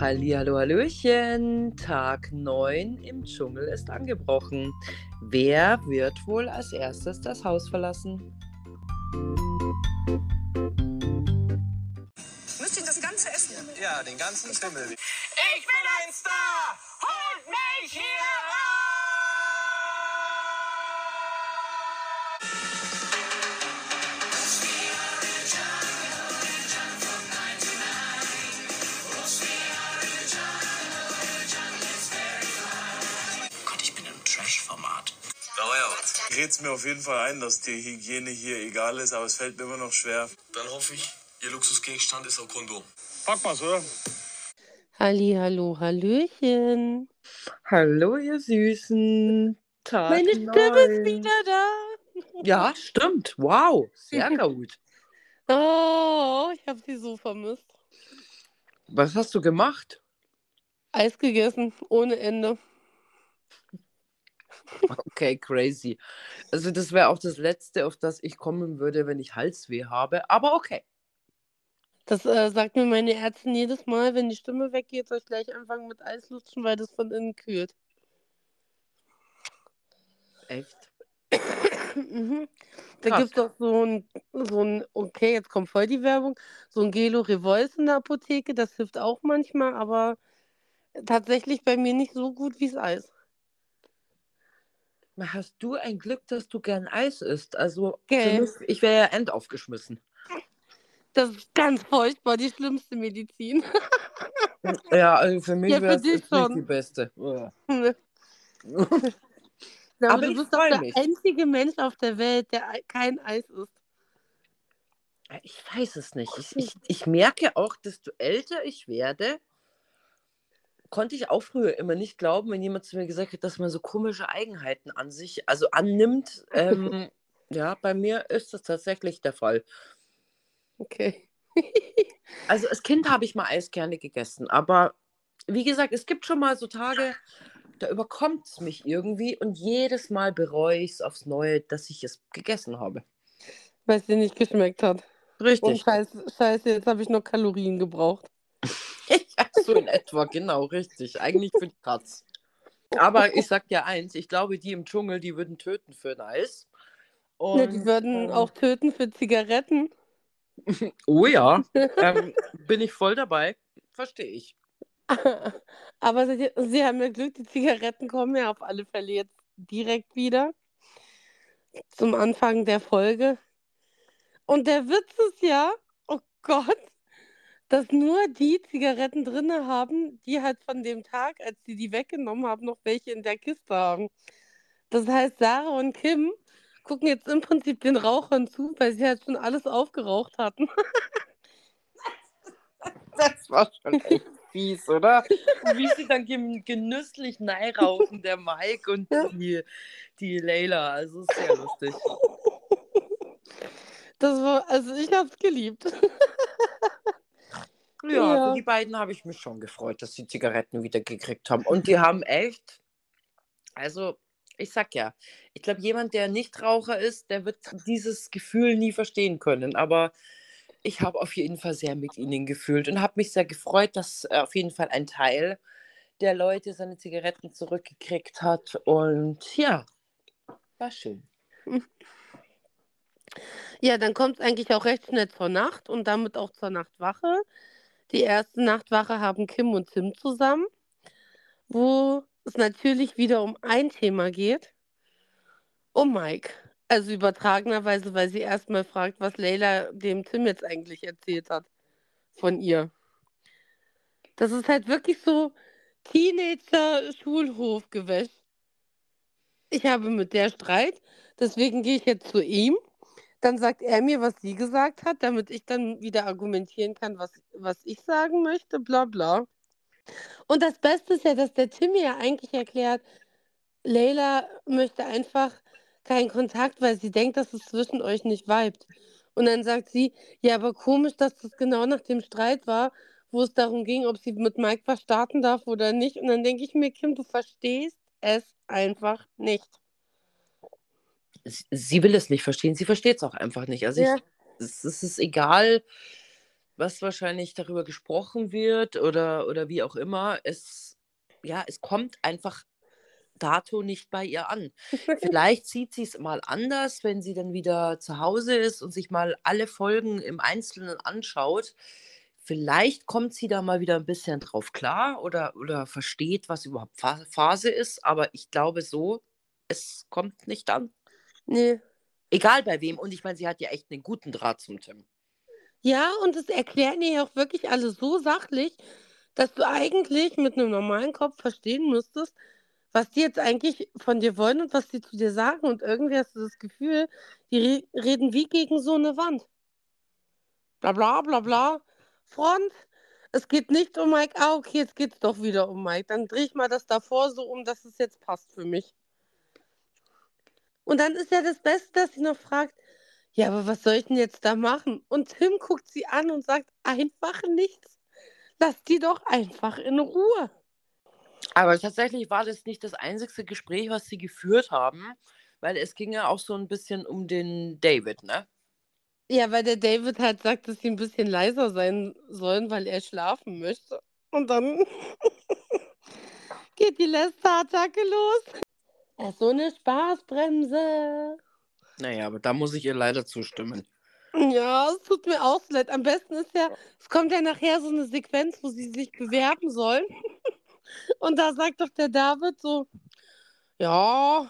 Hallihallo, Hallöchen. Tag 9 im Dschungel ist angebrochen. Wer wird wohl als erstes das Haus verlassen? Müsst ihr das Ganze essen? Ja, den ganzen Schimmel. Ich bin ein Star! Holt mich hier Ich red's mir auf jeden Fall ein, dass die Hygiene hier egal ist, aber es fällt mir immer noch schwer. Dann hoffe ich, Ihr Luxusgegenstand ist ein Kondom. Pack mal's, oder? Halli, hallo, hallöchen. Hallo, ihr Süßen. Tag Meine Stimme ist 9. wieder da. Ja, stimmt. Wow, sehr gut. Oh, ich habe sie so vermisst. Was hast du gemacht? Eis gegessen, ohne Ende. Okay, crazy. Also das wäre auch das Letzte, auf das ich kommen würde, wenn ich Halsweh habe. Aber okay. Das äh, sagt mir meine Ärztin jedes Mal, wenn die Stimme weggeht, soll ich gleich anfangen mit Eis lutschen, weil das von innen kühlt. Echt? mhm. Da gibt es auch so ein, so ein, okay, jetzt kommt voll die Werbung, so ein Gelo Revols in der Apotheke, das hilft auch manchmal, aber tatsächlich bei mir nicht so gut wie das Eis. Hast du ein Glück, dass du gern Eis isst? Also, Gell. mich, ich wäre ja endaufgeschmissen. Das ist ganz furchtbar, die schlimmste Medizin. Ja, also für mich Ja, wäre es nicht die beste. Ja, Aber aber du bist doch der mich. einzige Mensch auf der Welt, der ei- kein Eis isst. Ich weiß es nicht. Ich, ich, ich merke auch, desto älter ich werde, konnte ich auch früher immer nicht glauben, wenn jemand zu mir gesagt hat, dass man so komische Eigenheiten an sich, also annimmt. Ähm, ja, bei mir ist das tatsächlich der Fall. Okay. Also als Kind habe ich mal Eis gerne gegessen, aber wie gesagt, es gibt schon mal so Tage, da überkommt es mich irgendwie und jedes Mal bereue ich es aufs Neue, dass ich es gegessen habe. Weil es dir nicht geschmeckt hat. Und Richtig. scheiße, scheiße jetzt habe ich noch Kalorien gebraucht. Ja, so in etwa, genau, richtig. Eigentlich für die Katz. Aber ich sag dir eins, ich glaube, die im Dschungel, die würden töten für ein Eis. Ne, die Und, würden ähm, auch töten für Zigaretten. Oh ja, ähm, bin ich voll dabei. Verstehe ich. Aber sie, sie haben ja Glück, die Zigaretten kommen ja auf alle Fälle jetzt direkt wieder. Zum Anfang der Folge. Und der Witz ist ja, oh Gott, dass nur die Zigaretten drinne haben, die halt von dem Tag, als sie die weggenommen haben, noch welche in der Kiste haben. Das heißt, Sarah und Kim gucken jetzt im Prinzip den Rauchern zu, weil sie halt schon alles aufgeraucht hatten. Das war schon echt fies, oder? Und wie sie dann gen- genüsslich rauchen, der Mike und die, die Leila. Also sehr lustig. Das war, also ich hab's geliebt. Ja, Ja. für die beiden habe ich mich schon gefreut, dass sie Zigaretten wieder gekriegt haben. Und die haben echt, also ich sag ja, ich glaube, jemand, der Nichtraucher ist, der wird dieses Gefühl nie verstehen können. Aber ich habe auf jeden Fall sehr mit ihnen gefühlt und habe mich sehr gefreut, dass äh, auf jeden Fall ein Teil der Leute seine Zigaretten zurückgekriegt hat. Und ja, war schön. Ja, dann kommt es eigentlich auch recht schnell zur Nacht und damit auch zur Nachtwache. Die erste Nachtwache haben Kim und Tim zusammen, wo es natürlich wieder um ein Thema geht. Um Mike. Also übertragenerweise, weil sie erstmal fragt, was Leila dem Tim jetzt eigentlich erzählt hat von ihr. Das ist halt wirklich so Teenager-Schulhofgewäsch. Ich habe mit der Streit, deswegen gehe ich jetzt zu ihm. Dann sagt er mir, was sie gesagt hat, damit ich dann wieder argumentieren kann, was, was ich sagen möchte, bla bla. Und das Beste ist ja, dass der Tim mir ja eigentlich erklärt, Leila möchte einfach keinen Kontakt, weil sie denkt, dass es zwischen euch nicht vibet. Und dann sagt sie, ja, aber komisch, dass das genau nach dem Streit war, wo es darum ging, ob sie mit Mike was starten darf oder nicht. Und dann denke ich mir, Kim, du verstehst es einfach nicht. Sie, will es nicht verstehen, sie versteht es auch einfach nicht. Also Ja. ich, es, es ist egal, was wahrscheinlich darüber gesprochen wird oder, oder wie auch immer, es, ja, es kommt einfach dato nicht bei ihr an. Vielleicht sieht sie es mal anders, wenn sie dann wieder zu Hause ist und sich mal alle Folgen im Einzelnen anschaut. Vielleicht kommt sie da mal wieder ein bisschen drauf klar oder, oder versteht, was überhaupt Pha- Phase ist. Aber ich glaube so, es kommt nicht an. Nee. Egal bei wem. Und ich meine, sie hat ja echt einen guten Draht zum Tim. Ja, und es erklären ihr ja auch wirklich alle so sachlich, dass du eigentlich mit einem normalen Kopf verstehen müsstest, was die jetzt eigentlich von dir wollen und was die zu dir sagen. Und irgendwie hast du das Gefühl, die re reden wie gegen so eine Wand. Bla bla bla bla. Front. Es geht nicht um Mike. Ah, okay, jetzt geht's doch wieder um Mike. Dann drehe ich mal das davor so um, dass es jetzt passt für mich. Und dann ist ja das Beste, dass sie noch fragt, ja, aber was soll ich denn jetzt da machen? Und Tim guckt sie an und sagt, einfach nichts. Lass die doch einfach in Ruhe. Aber tatsächlich war das nicht das einzige Gespräch, was sie geführt haben, weil es ging ja auch so ein bisschen um den David, ne? Ja, weil der David halt sagt, dass sie ein bisschen leiser sein sollen, weil er schlafen möchte. Und dann geht die Lästerattacke los. Er ist so eine Spaßbremse. Naja, aber da muss ich ihr leider zustimmen. Ja, es tut mir auch so leid. Am besten ist ja, es kommt ja nachher so eine Sequenz, wo sie sich bewerben sollen. Und da sagt doch der David so, ja,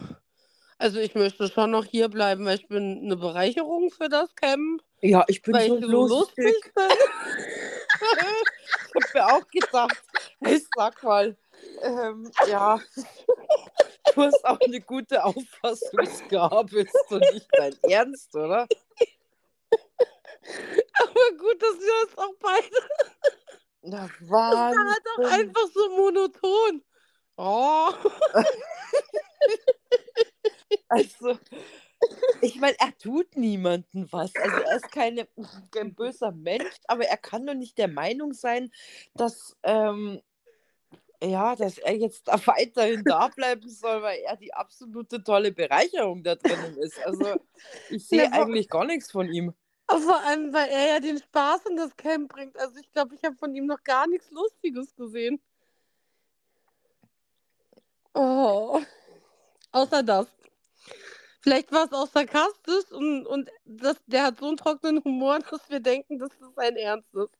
also ich möchte schon noch hier bleiben, weil ich bin eine Bereicherung für das Camp, Ja, ich bin weil so ich so lustig lustig. bin. Ich hab mir auch gedacht, hey, sag mal, ähm, ja, du hast auch eine gute Auffassungsgabe, ist doch nicht dein Ernst, oder? Aber gut, dass wir das auch beide. Na, Das war Wahnsinn. auch einfach so monoton. Oh. Also, ich meine, er tut niemandem was. Also, er ist keine, kein böser Mensch, aber er kann doch nicht der Meinung sein, dass, ähm, ja, dass er jetzt da weiterhin da bleiben soll, weil er die absolute tolle Bereicherung da drinnen ist. Also, ich sehe wo- eigentlich gar nichts von ihm. Vor allem, weil er ja den Spaß in das Camp bringt. Also ich glaube, ich habe von ihm noch gar nichts Lustiges gesehen. Oh. Außer das. Vielleicht war es auch sarkastisch und, und das, der hat so einen trockenen Humor, dass wir denken, dass das ein Ernst ist.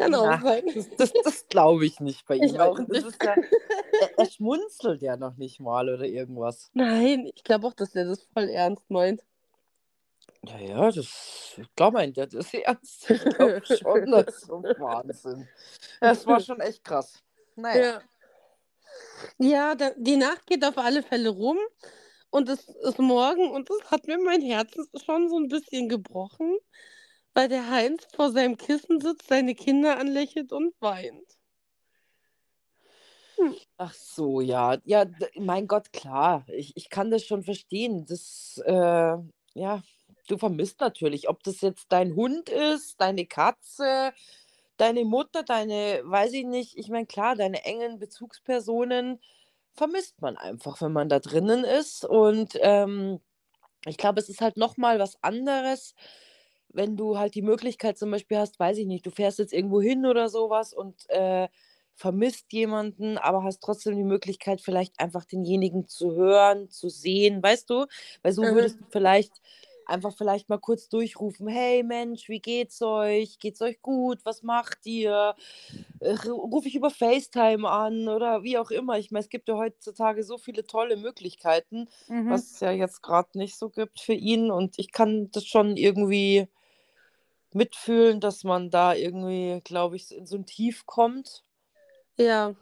Kann auch sein. Das, das, das glaube ich nicht bei ihm. Auch nicht. ja, er, er schmunzelt ja noch nicht mal oder irgendwas. Nein, ich glaube auch, dass er das voll ernst meint. Ja, ja, das, glaube, meint er das ernst. Ich glaube schon, das ist so Wahnsinn. Das war schon echt krass. Naja. Ja, ja die Nacht geht auf alle Fälle rum und es ist morgen und es hat mir mein Herz schon so ein bisschen gebrochen, weil der Heinz vor seinem Kissen sitzt, seine Kinder anlächelt und weint. Ach so, ja. Ja, mein Gott, klar. Ich, ich kann das schon verstehen. Das, äh, ja, du vermisst natürlich, ob das jetzt dein Hund ist, deine Katze, deine Mutter, deine, weiß ich nicht, ich meine, klar, deine engen Bezugspersonen vermisst man einfach, wenn man da drinnen ist. Und ähm, ich glaube, es ist halt nochmal was anderes, wenn du halt die Möglichkeit zum Beispiel hast, weiß ich nicht, du fährst jetzt irgendwo hin oder sowas und äh, vermisst jemanden, aber hast trotzdem die Möglichkeit, vielleicht einfach denjenigen zu hören, zu sehen, weißt du? Weil so Mhm. würdest du vielleicht einfach vielleicht mal kurz durchrufen, hey Mensch, wie geht's euch? Geht's euch gut? Was macht ihr? Äh, Rufe ich über FaceTime an oder wie auch immer. Ich meine, es gibt ja heutzutage so viele tolle Möglichkeiten, Mhm. was es ja jetzt gerade nicht so gibt für ihn. Und ich kann das schon irgendwie mitfühlen, dass man da irgendwie, glaube ich, in so ein Tief kommt Ja,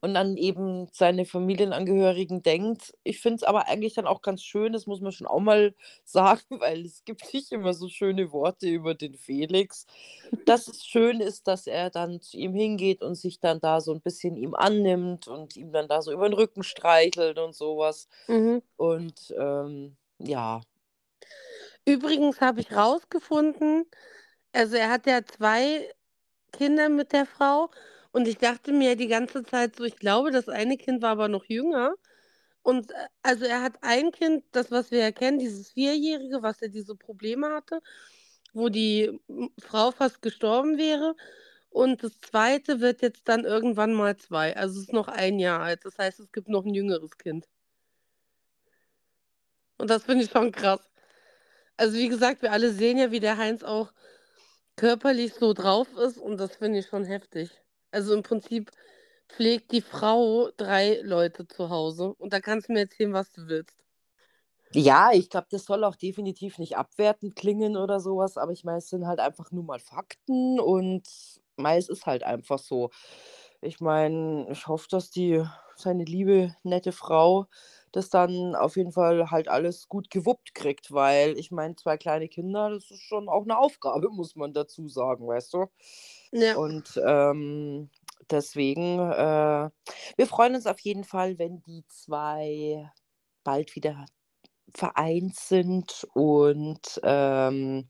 und an eben seine Familienangehörigen denkt. Ich finde es aber eigentlich dann auch ganz schön, das muss man schon auch mal sagen, weil es gibt nicht immer so schöne Worte über den Felix, dass es schön ist, dass er dann zu ihm hingeht und sich dann da so ein bisschen ihm annimmt und ihm dann da so über den Rücken streichelt und sowas. mhm. Und ähm, ja, Übrigens habe ich rausgefunden, also er hat ja zwei Kinder mit der Frau und ich dachte mir die ganze Zeit so, ich glaube, das eine Kind war aber noch jünger. Und äh, also er hat ein Kind, das, was wir ja kennen, dieses Vierjährige, was ja diese Probleme hatte. wo die Frau fast gestorben wäre. Und das zweite wird jetzt dann irgendwann mal zwei. Also es ist noch ein Jahr alt. Das heißt, es gibt noch ein jüngeres Kind. Und das finde ich schon krass. Also wie gesagt, wir alle sehen ja, wie der Heinz auch körperlich so drauf ist. Und das finde ich schon heftig. Also im Prinzip pflegt die Frau drei Leute zu Hause. Und da kannst du mir erzählen, was du willst. Ja, ich glaube, das soll auch definitiv nicht abwertend klingen oder sowas, aber ich meine, es sind halt einfach nur mal Fakten und mei, es ist halt einfach so. Ich meine, ich hoffe, dass die seine liebe, nette Frau das dann auf jeden Fall halt alles gut gewuppt kriegt, weil ich meine, zwei kleine Kinder, das ist schon auch eine Aufgabe, muss man dazu sagen, weißt du? Ja. Und ähm, deswegen, äh, wir freuen uns auf jeden Fall, wenn die zwei bald wieder vereint sind und ähm,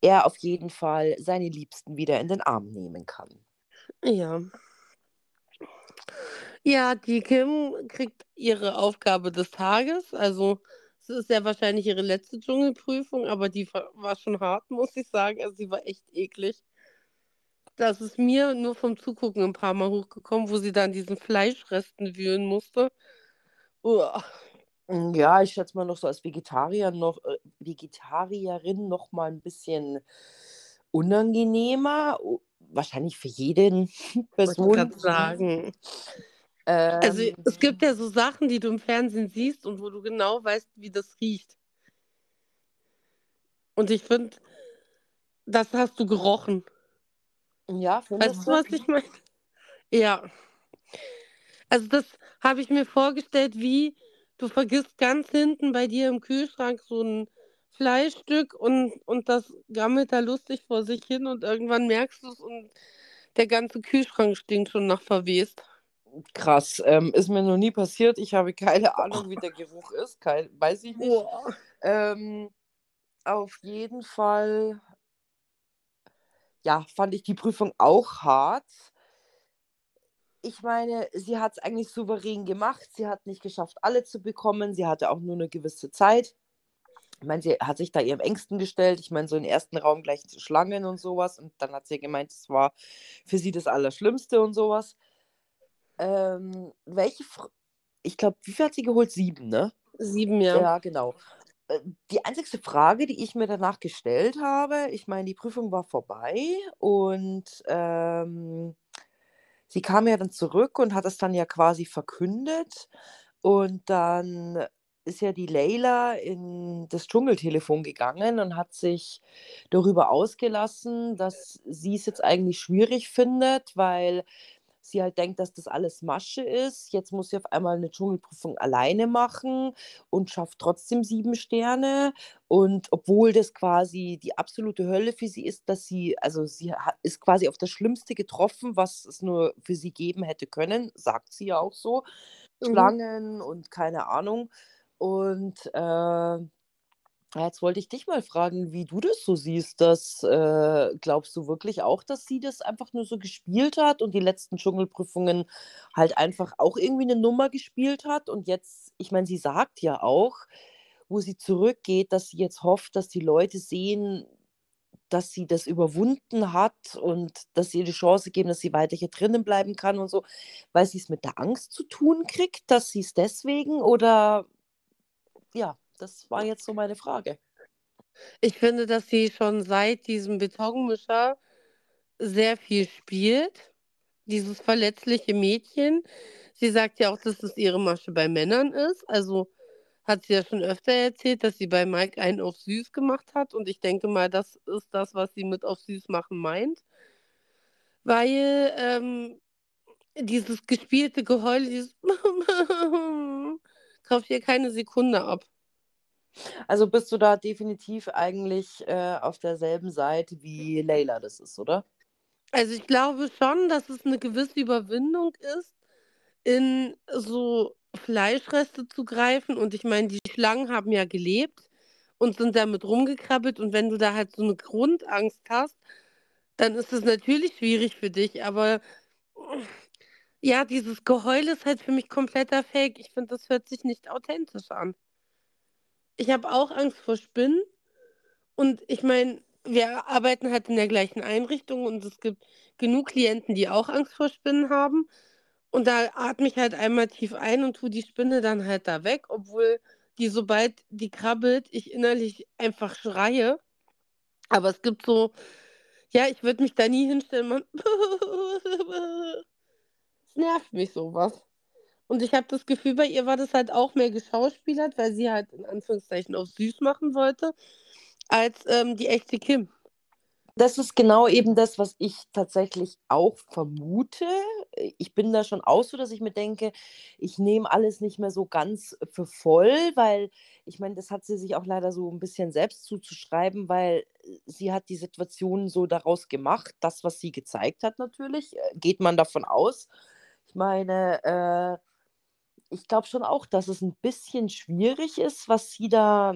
er auf jeden Fall seine Liebsten wieder in den Arm nehmen kann. Ja. Ja, die Kim kriegt ihre Aufgabe des Tages. Also es ist ja wahrscheinlich ihre letzte Dschungelprüfung, aber die war schon hart, muss ich sagen. Also sie war echt eklig. Das ist mir nur vom Zugucken ein paar Mal hochgekommen, wo sie dann diesen Fleischresten wühlen musste. Uah. Ja, ich schätze mal noch so als Vegetarier noch, äh, Vegetarierin noch mal ein bisschen unangenehmer. Wahrscheinlich für jeden ich Person. gerade sagen. Also Ähm, es gibt ja so Sachen, die du im Fernsehen siehst und wo du genau weißt, wie das riecht. Und ich finde, das hast du gerochen. ja, Weißt du, was ich meine? Ja. Also das habe ich mir vorgestellt, wie du vergisst ganz hinten bei dir im Kühlschrank so ein Fleischstück und, und das gammelt da lustig vor sich hin und irgendwann merkst du es und der ganze Kühlschrank stinkt schon nach verwest. Krass, ähm, ist mir noch nie passiert. Ich habe keine Ahnung, wie der Geruch ist. Kein, weiß ich nicht. Ähm, auf jeden Fall, ja, fand ich die Prüfung auch hart. Ich meine, sie hat es eigentlich souverän gemacht. Sie hat nicht geschafft, alle zu bekommen. Sie hatte auch nur eine gewisse Zeit. Ich meine, sie hat sich da ihrem Ängsten gestellt. Ich meine, so im ersten Raum gleich Schlangen und sowas. Und dann hat sie gemeint, es war für sie das Allerschlimmste und sowas. Ähm, welche, Fr ich glaube, wie viel hat sie geholt? Sieben, ne? Sieben ja. Ja, genau. Äh, Die einzigste Frage, die ich mir danach gestellt habe, ich meine, die Prüfung war vorbei und ähm, sie kam ja dann zurück und hat es dann ja quasi verkündet. Und dann ist ja die Leila in das Dschungeltelefon gegangen und hat sich darüber ausgelassen, dass sie es jetzt eigentlich schwierig findet, weil sie halt denkt, dass das alles Masche ist. Jetzt muss sie auf einmal eine Dschungelprüfung alleine machen und schafft trotzdem sieben Sterne. Und obwohl das quasi die absolute Hölle für sie ist, dass sie, also sie ist quasi auf das Schlimmste getroffen, was es nur für sie geben hätte können, sagt sie ja auch so. Mhm. Schlangen und keine Ahnung. Und äh, Jetzt wollte ich dich mal fragen, wie du das so siehst. Das, äh, glaubst du wirklich auch, dass sie das einfach nur so gespielt hat und die letzten Dschungelprüfungen halt einfach auch irgendwie eine Nummer gespielt hat? Und jetzt, ich meine, sie sagt ja auch, wo sie zurückgeht, dass sie jetzt hofft, dass die Leute sehen, dass sie das überwunden hat und dass sie ihr die Chance geben, dass sie weiter hier drinnen bleiben kann und so, weil sie es mit der Angst zu tun kriegt, dass sie es deswegen oder ja, das war jetzt so meine Frage. Ich finde, dass sie schon seit diesem Betonmischer sehr viel spielt. Dieses verletzliche Mädchen. Sie sagt ja auch, dass es ihre Masche bei Männern ist. Also hat sie ja schon öfter erzählt, dass sie bei Mike einen auf süß gemacht hat. Und ich denke mal, das ist das, was sie mit auf süß machen meint. Weil ähm, dieses gespielte Geheul, dieses kauft ihr keine Sekunde ab. Also bist du da definitiv eigentlich äh, auf derselben Seite wie Leila das ist, oder? Also ich glaube schon, dass es eine gewisse Überwindung ist, in so Fleischreste zu greifen. Und ich meine, die Schlangen haben ja gelebt und sind damit rumgekrabbelt. Und wenn du da halt so eine Grundangst hast, dann ist es natürlich schwierig für dich. Aber ja, dieses Geheul ist halt für mich kompletter Fake. Ich finde, das hört sich nicht authentisch an. Ich habe auch Angst vor Spinnen. Und ich meine, wir arbeiten halt in der gleichen Einrichtung und es gibt genug Klienten, die auch Angst vor Spinnen haben. Und da atme ich halt einmal tief ein und tue die Spinne dann halt da weg, obwohl die, sobald die krabbelt, ich innerlich einfach schreie. Aber es gibt so, ja, ich würde mich da nie hinstellen. Man nervt mich sowas. Und ich habe das Gefühl, bei ihr war das halt auch mehr geschauspielert, weil sie halt in Anführungszeichen auf süß machen wollte, als ähm, die echte Kim. Das ist genau eben das, was ich tatsächlich auch vermute. Ich bin da schon auch so, dass ich mir denke, ich nehme alles nicht mehr so ganz für voll, weil ich meine, das hat sie sich auch leider so ein bisschen selbst zuzuschreiben, weil sie hat die Situation so daraus gemacht, das, was sie gezeigt hat natürlich, äh, geht man davon aus. Ich meine, äh, ich glaube schon auch, dass es ein bisschen schwierig ist, was sie da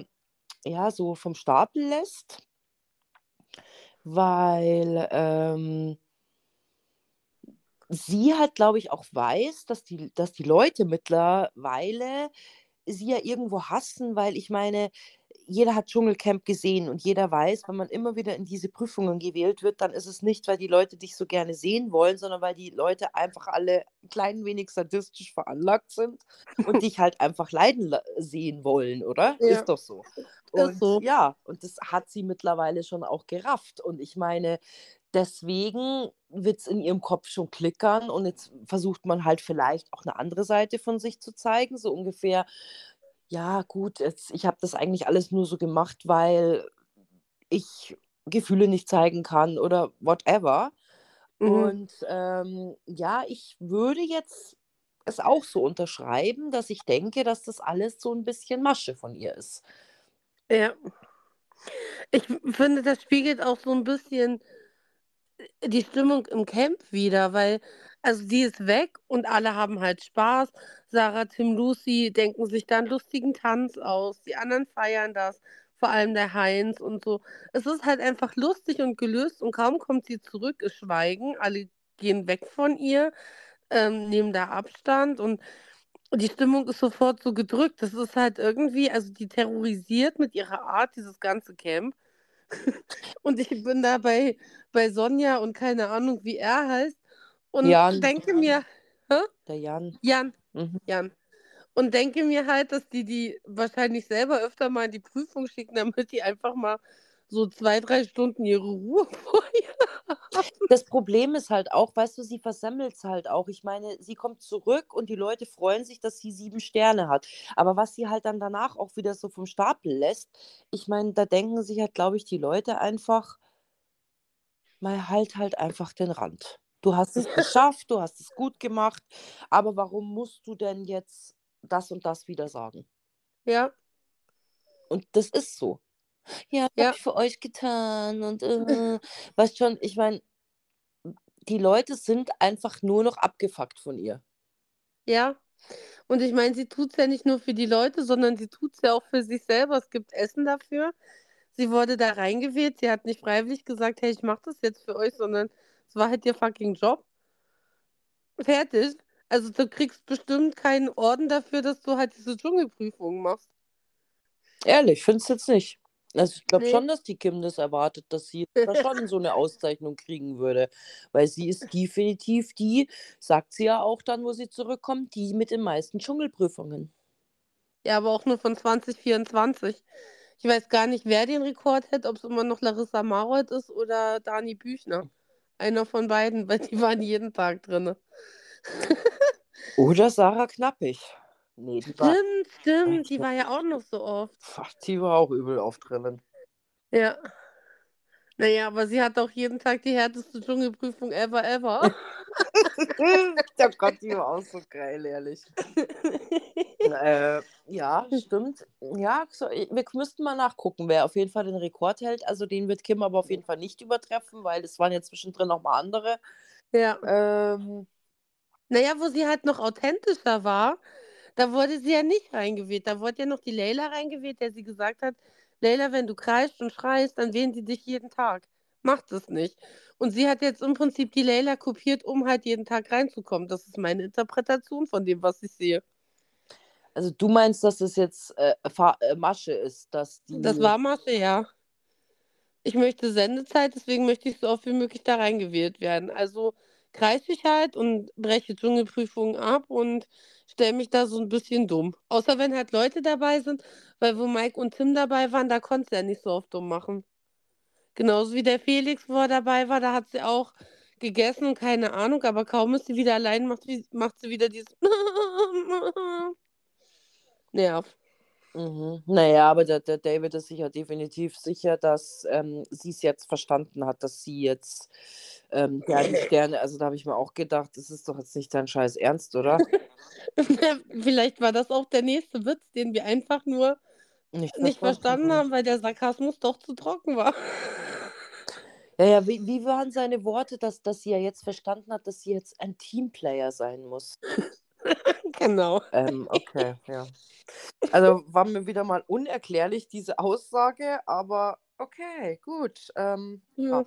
ja so vom Stapel lässt. Weil ähm, sie halt, glaube ich, auch weiß, dass die, dass die Leute mittlerweile sie ja irgendwo hassen, weil ich meine, jeder hat Dschungelcamp gesehen und jeder weiß, wenn man immer wieder in diese Prüfungen gewählt wird, dann ist es nicht, weil die Leute dich so gerne sehen wollen, sondern weil die Leute einfach alle ein klein wenig sadistisch veranlagt sind und dich halt einfach leiden sehen wollen, oder? Ja. Ist doch so. Und ist so. ja, und das hat sie mittlerweile schon auch gerafft. Und ich meine, deswegen wird es in ihrem Kopf schon klickern und jetzt versucht man halt vielleicht auch eine andere Seite von sich zu zeigen, so ungefähr, ja, gut, jetzt, ich habe das eigentlich alles nur so gemacht, weil ich Gefühle nicht zeigen kann oder whatever. Mhm. Und ähm, ja, ich würde jetzt es auch so unterschreiben, dass ich denke, dass das alles so ein bisschen Masche von ihr ist. Ja. Ich finde, das spiegelt auch so ein bisschen die Stimmung im Camp wieder, weil, also die ist weg und alle haben halt Spaß. Sarah, Tim, Lucy denken sich dann lustigen Tanz aus, die anderen feiern das, vor allem der Heinz und so. Es ist halt einfach lustig und gelöst und kaum kommt sie zurück, ist Schweigen, alle gehen weg von ihr, ähm, nehmen da Abstand und die Stimmung ist sofort so gedrückt. Das ist halt irgendwie, also die terrorisiert mit ihrer Art dieses ganze Camp. und ich bin da bei, bei Sonja und keine Ahnung, wie er heißt. Und Jan. denke mir, hä? Der Jan. Jan. Mhm. Jan. Und denke mir halt, dass die die wahrscheinlich selber öfter mal in die Prüfung schicken, damit die einfach mal so zwei, drei Stunden ihre Ruhe vorher haben. Das Problem ist halt auch, weißt du, sie versemmelt es halt auch. Ich meine, sie kommt zurück und die Leute freuen sich, dass sie sieben Sterne hat. Aber was sie halt dann danach auch wieder so vom Stapel lässt, ich meine, da denken sich halt, glaube ich, die Leute einfach, mal halt halt einfach den Rand. Du hast es geschafft, du hast es gut gemacht, aber warum musst du denn jetzt das und das wieder sagen? Ja. Und das ist so ja, ja. habe ich für euch getan und äh, weißt schon, ich meine, die Leute sind einfach nur noch abgefuckt von ihr. Ja. Und ich meine, sie tut es ja nicht nur für die Leute, sondern sie tut es ja auch für sich selber. Es gibt Essen dafür. Sie wurde da reingewählt. Sie hat nicht freiwillig gesagt, hey, ich mache das jetzt für euch, sondern es war halt ihr fucking Job. Fertig. Also du kriegst bestimmt keinen Orden dafür, dass du halt diese Dschungelprüfung machst. Ehrlich, findest du jetzt nicht? Also ich glaube nee. schon, dass die Kim das erwartet, dass sie da schon so eine Auszeichnung kriegen würde. Weil sie ist definitiv die, sagt sie ja auch dann, wo sie zurückkommt, die mit den meisten Dschungelprüfungen. Ja, aber auch nur von 2024. Ich weiß gar nicht, wer den Rekord hat, ob es immer noch Larissa Marold ist oder Dani Büchner. Einer von beiden, weil die waren jeden Tag drin. oder Sarah Knappig. Nee, die war, stimmt, stimmt. Die war ja auch noch so oft. Die war auch übel oft drinnen. Ja. Naja, aber sie hat auch jeden Tag die härteste Dschungelprüfung ever, ever. Der Gott, die war auch so geil, ehrlich. äh, ja, stimmt. Ja, so, wir müssten mal nachgucken, wer auf jeden Fall den Rekord hält. Also den wird Kim aber auf jeden Fall nicht übertreffen, weil es waren ja zwischendrin nochmal andere. Ja. Ähm, naja, wo sie halt noch authentischer war, da wurde sie ja nicht reingewählt. Da wurde ja noch die Leila reingewählt, der sie gesagt hat, Leila, wenn du kreist und schreist, dann wählen sie dich jeden Tag. Macht es nicht. Und sie hat jetzt im Prinzip die Leila kopiert, um halt jeden Tag reinzukommen. Das ist meine Interpretation von dem, was ich sehe. Also du meinst, dass es jetzt äh, äh, Masche ist, dass die. Das war Masche, ja. ich möchte Sendezeit, deswegen möchte ich so oft wie möglich da reingewählt werden. Also kreise ich halt und breche Dschungelprüfungen ab und stelle mich da so ein bisschen dumm. Außer wenn halt Leute dabei sind, weil wo Mike und Tim dabei waren, da konnte sie ja nicht so oft dumm machen. Genauso wie der Felix, wo er dabei war, da hat sie auch gegessen und keine Ahnung, aber kaum ist sie wieder allein, macht, sie- macht sie wieder dieses Nerv. Mhm. Naja, aber der, der David ist sicher definitiv sicher, dass ähm, sie es jetzt verstanden hat, dass sie jetzt ähm, ja, die Sterne, also da habe ich mir auch gedacht, das ist doch jetzt nicht dein Scheiß Ernst, oder? Vielleicht war das auch der nächste Witz, den wir einfach nur Nicht, nicht verstanden haben, weil der Sarkasmus doch zu trocken war. Ja, ja, wie, wie waren seine Worte, dass, dass sie ja jetzt verstanden hat, dass sie jetzt ein Teamplayer sein muss? genau. Ähm, okay, ja. Also war mir wieder mal unerklärlich, diese Aussage, aber okay, gut. Ähm, Ja.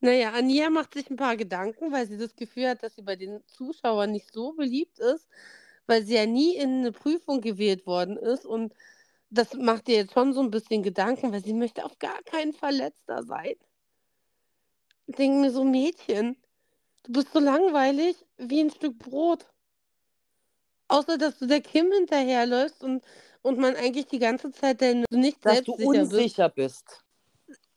Naja, Ania macht sich ein paar Gedanken, weil sie das Gefühl hat, dass sie bei den Zuschauern nicht so beliebt ist, weil sie ja nie in eine Prüfung gewählt worden ist. Und das macht ihr jetzt schon so ein bisschen Gedanken, weil sie möchte auf gar keinen Fall letzter sein. Ich denke mir so, Mädchen, du bist so langweilig wie ein Stück Brot. Außer, dass du der Kim hinterherläufst und, und man eigentlich die ganze Zeit dein, nicht dass du selbstsicher bist. unsicher bist.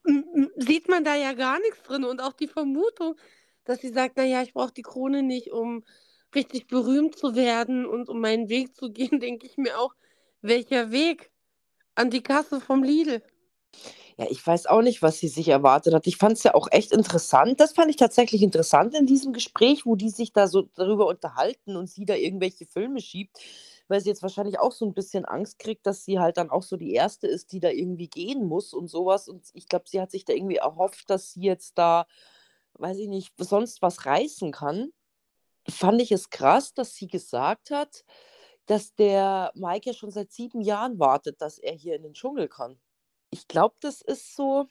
m- sieht man da ja gar nichts drin. Und auch die Vermutung, dass sie sagt, naja, ich brauche die Krone nicht, um richtig berühmt zu werden und um meinen Weg zu gehen, denke ich mir auch, welcher Weg? An die Kasse vom Lidl. Ja, ich weiß auch nicht, was sie sich erwartet hat. Ich fand es ja auch echt interessant. Das fand ich tatsächlich interessant in diesem Gespräch, wo die sich da so darüber unterhalten und sie da irgendwelche Filme schiebt, weil sie jetzt wahrscheinlich auch so ein bisschen Angst kriegt, dass sie halt dann auch so die Erste ist, die da irgendwie gehen muss und sowas. Und ich glaube, sie hat sich da irgendwie erhofft, dass sie jetzt da, weiß ich nicht, sonst was reißen kann. Fand ich es krass, dass sie gesagt hat, dass der Mike ja schon seit sieben Jahren wartet, dass er hier in den Dschungel kann. Ich glaube, das ist so.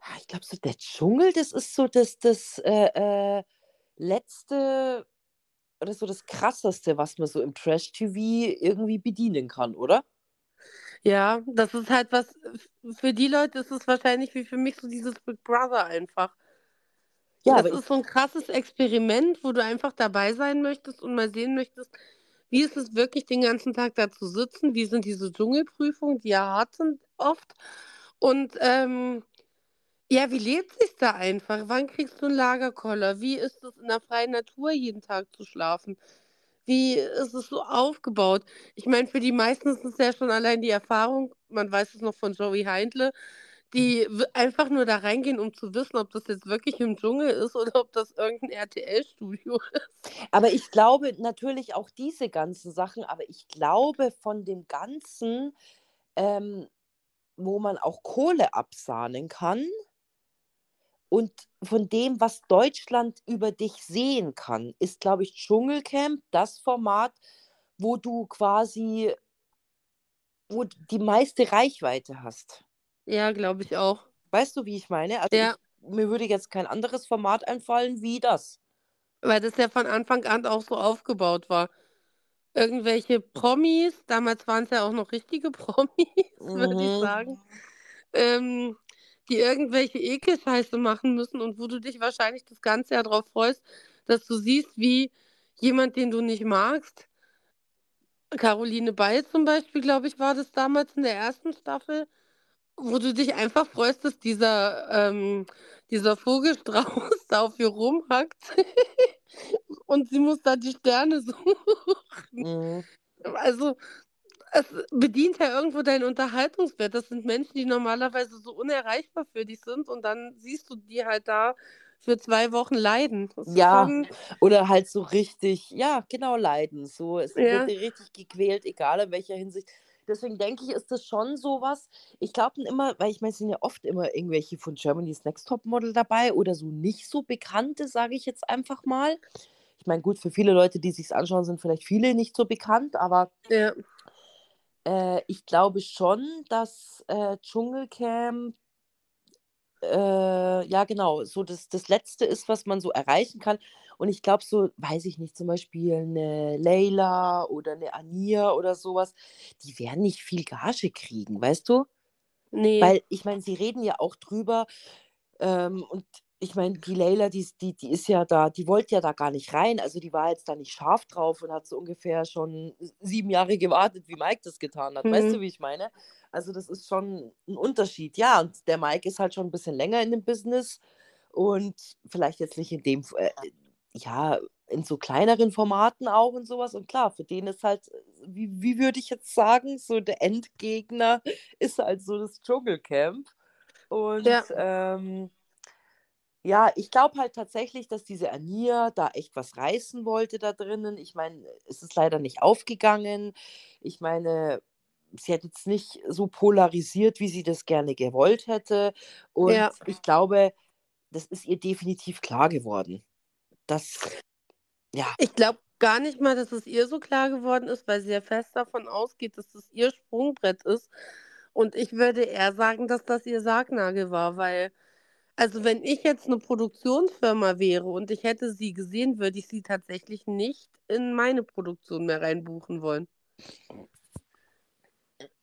ah, Ich glaube, so der Dschungel, das ist so das, das äh, äh, letzte oder so das krasseste, was man so im Trash-TV irgendwie bedienen kann, oder? Ja, das ist halt was, für die Leute ist es wahrscheinlich wie für mich so dieses Big Brother einfach. Ja, das ist so ein krasses Experiment, wo du einfach dabei sein möchtest und mal sehen möchtest, wie ist es wirklich, den ganzen Tag da zu sitzen? Wie sind diese Dschungelprüfungen, die ja hart sind oft? Und ähm, ja, wie lebt sich da einfach? Wann kriegst du einen Lagerkoller? Wie ist es in der freien Natur jeden Tag zu schlafen? Wie ist es so aufgebaut? Ich meine, für die meisten ist es ja schon allein die Erfahrung, man weiß es noch von Joey Heindle, die w- einfach nur da reingehen, um zu wissen, ob das jetzt wirklich im Dschungel ist oder ob das irgendein RTL-Studio ist. aber ich glaube natürlich auch diese ganzen Sachen, aber ich glaube von dem Ganzen, ähm, wo man auch Kohle absahnen kann und von dem, was Deutschland über dich sehen kann, ist, glaube ich, Dschungelcamp das Format, wo du quasi, wo die meiste Reichweite hast. Ja, glaube ich auch. Weißt du, wie ich meine? Also Ja. ich, mir würde jetzt kein anderes Format einfallen wie das. Weil das ja von Anfang an auch so aufgebaut war. Irgendwelche Promis, damals waren es ja auch noch richtige Promis, würde ich Mhm. sagen, ähm, die irgendwelche Ekelscheiße machen müssen und wo du dich wahrscheinlich das ganze Jahr darauf freust, dass du siehst, wie jemand, den du nicht magst, Caroline Beil zum Beispiel, glaube ich, war das damals in der ersten Staffel, wo du dich einfach freust, dass dieser, ähm, dieser Vogelstrauß da auf ihr rumhackt und sie muss da die Sterne suchen. Mhm. Also, es bedient ja irgendwo deinen Unterhaltungswert. Das sind Menschen, die normalerweise so unerreichbar für dich sind und dann siehst du die halt da für zwei Wochen leiden. Das Ja, schon, oder halt so richtig, ja, genau, leiden. So, es Ja. wird richtig gequält, egal in welcher Hinsicht. Deswegen denke ich, ist das schon sowas. Ich glaube immer, weil ich meine, es sind ja oft immer irgendwelche von Germany's Next Top Model dabei oder so nicht so bekannte, sage ich jetzt einfach mal. Ich meine, gut, für viele Leute, die sich anschauen, sind vielleicht viele nicht so bekannt, aber ja. äh, ich glaube schon, dass äh, Dschungelcamp äh, ja, genau, so das, das Letzte ist, was man so erreichen kann. Und ich glaube, so, weiß ich nicht, zum Beispiel eine Leila oder eine Ania oder sowas, die werden nicht viel Gage kriegen, weißt du? Nee. Weil ich meine, sie reden ja auch drüber ähm, und ich meine, die Leila, die, die, die ist ja da, die wollte ja da gar nicht rein. Also die war jetzt da nicht scharf drauf und hat so ungefähr schon sieben Jahre gewartet, wie Mike das getan hat. Weißt Mhm. du, wie ich meine? Also das ist schon ein Unterschied. Ja, und der Mike ist halt schon ein bisschen länger in dem Business und vielleicht jetzt nicht in dem, äh, ja, in so kleineren Formaten auch und sowas. Und klar, für den ist halt, wie, wie würde ich jetzt sagen, so der Endgegner ist halt so das Dschungelcamp. Und Ja. ähm, ja, ich glaube halt tatsächlich, dass diese Ania da echt was reißen wollte da drinnen. Ich meine, es ist leider nicht aufgegangen. Ich meine, sie hat jetzt nicht so polarisiert, wie sie das gerne gewollt hätte. Und Ja. ich glaube, das ist ihr definitiv klar geworden. Das, ja, Ich glaube gar nicht mal, dass es ihr so klar geworden ist, weil sie ja fest davon ausgeht, dass das ihr Sprungbrett ist. Und ich würde eher sagen, dass das ihr Sargnagel war, weil, also wenn ich jetzt eine Produktionsfirma wäre und ich hätte sie gesehen, würde ich sie tatsächlich nicht in meine Produktion mehr reinbuchen wollen.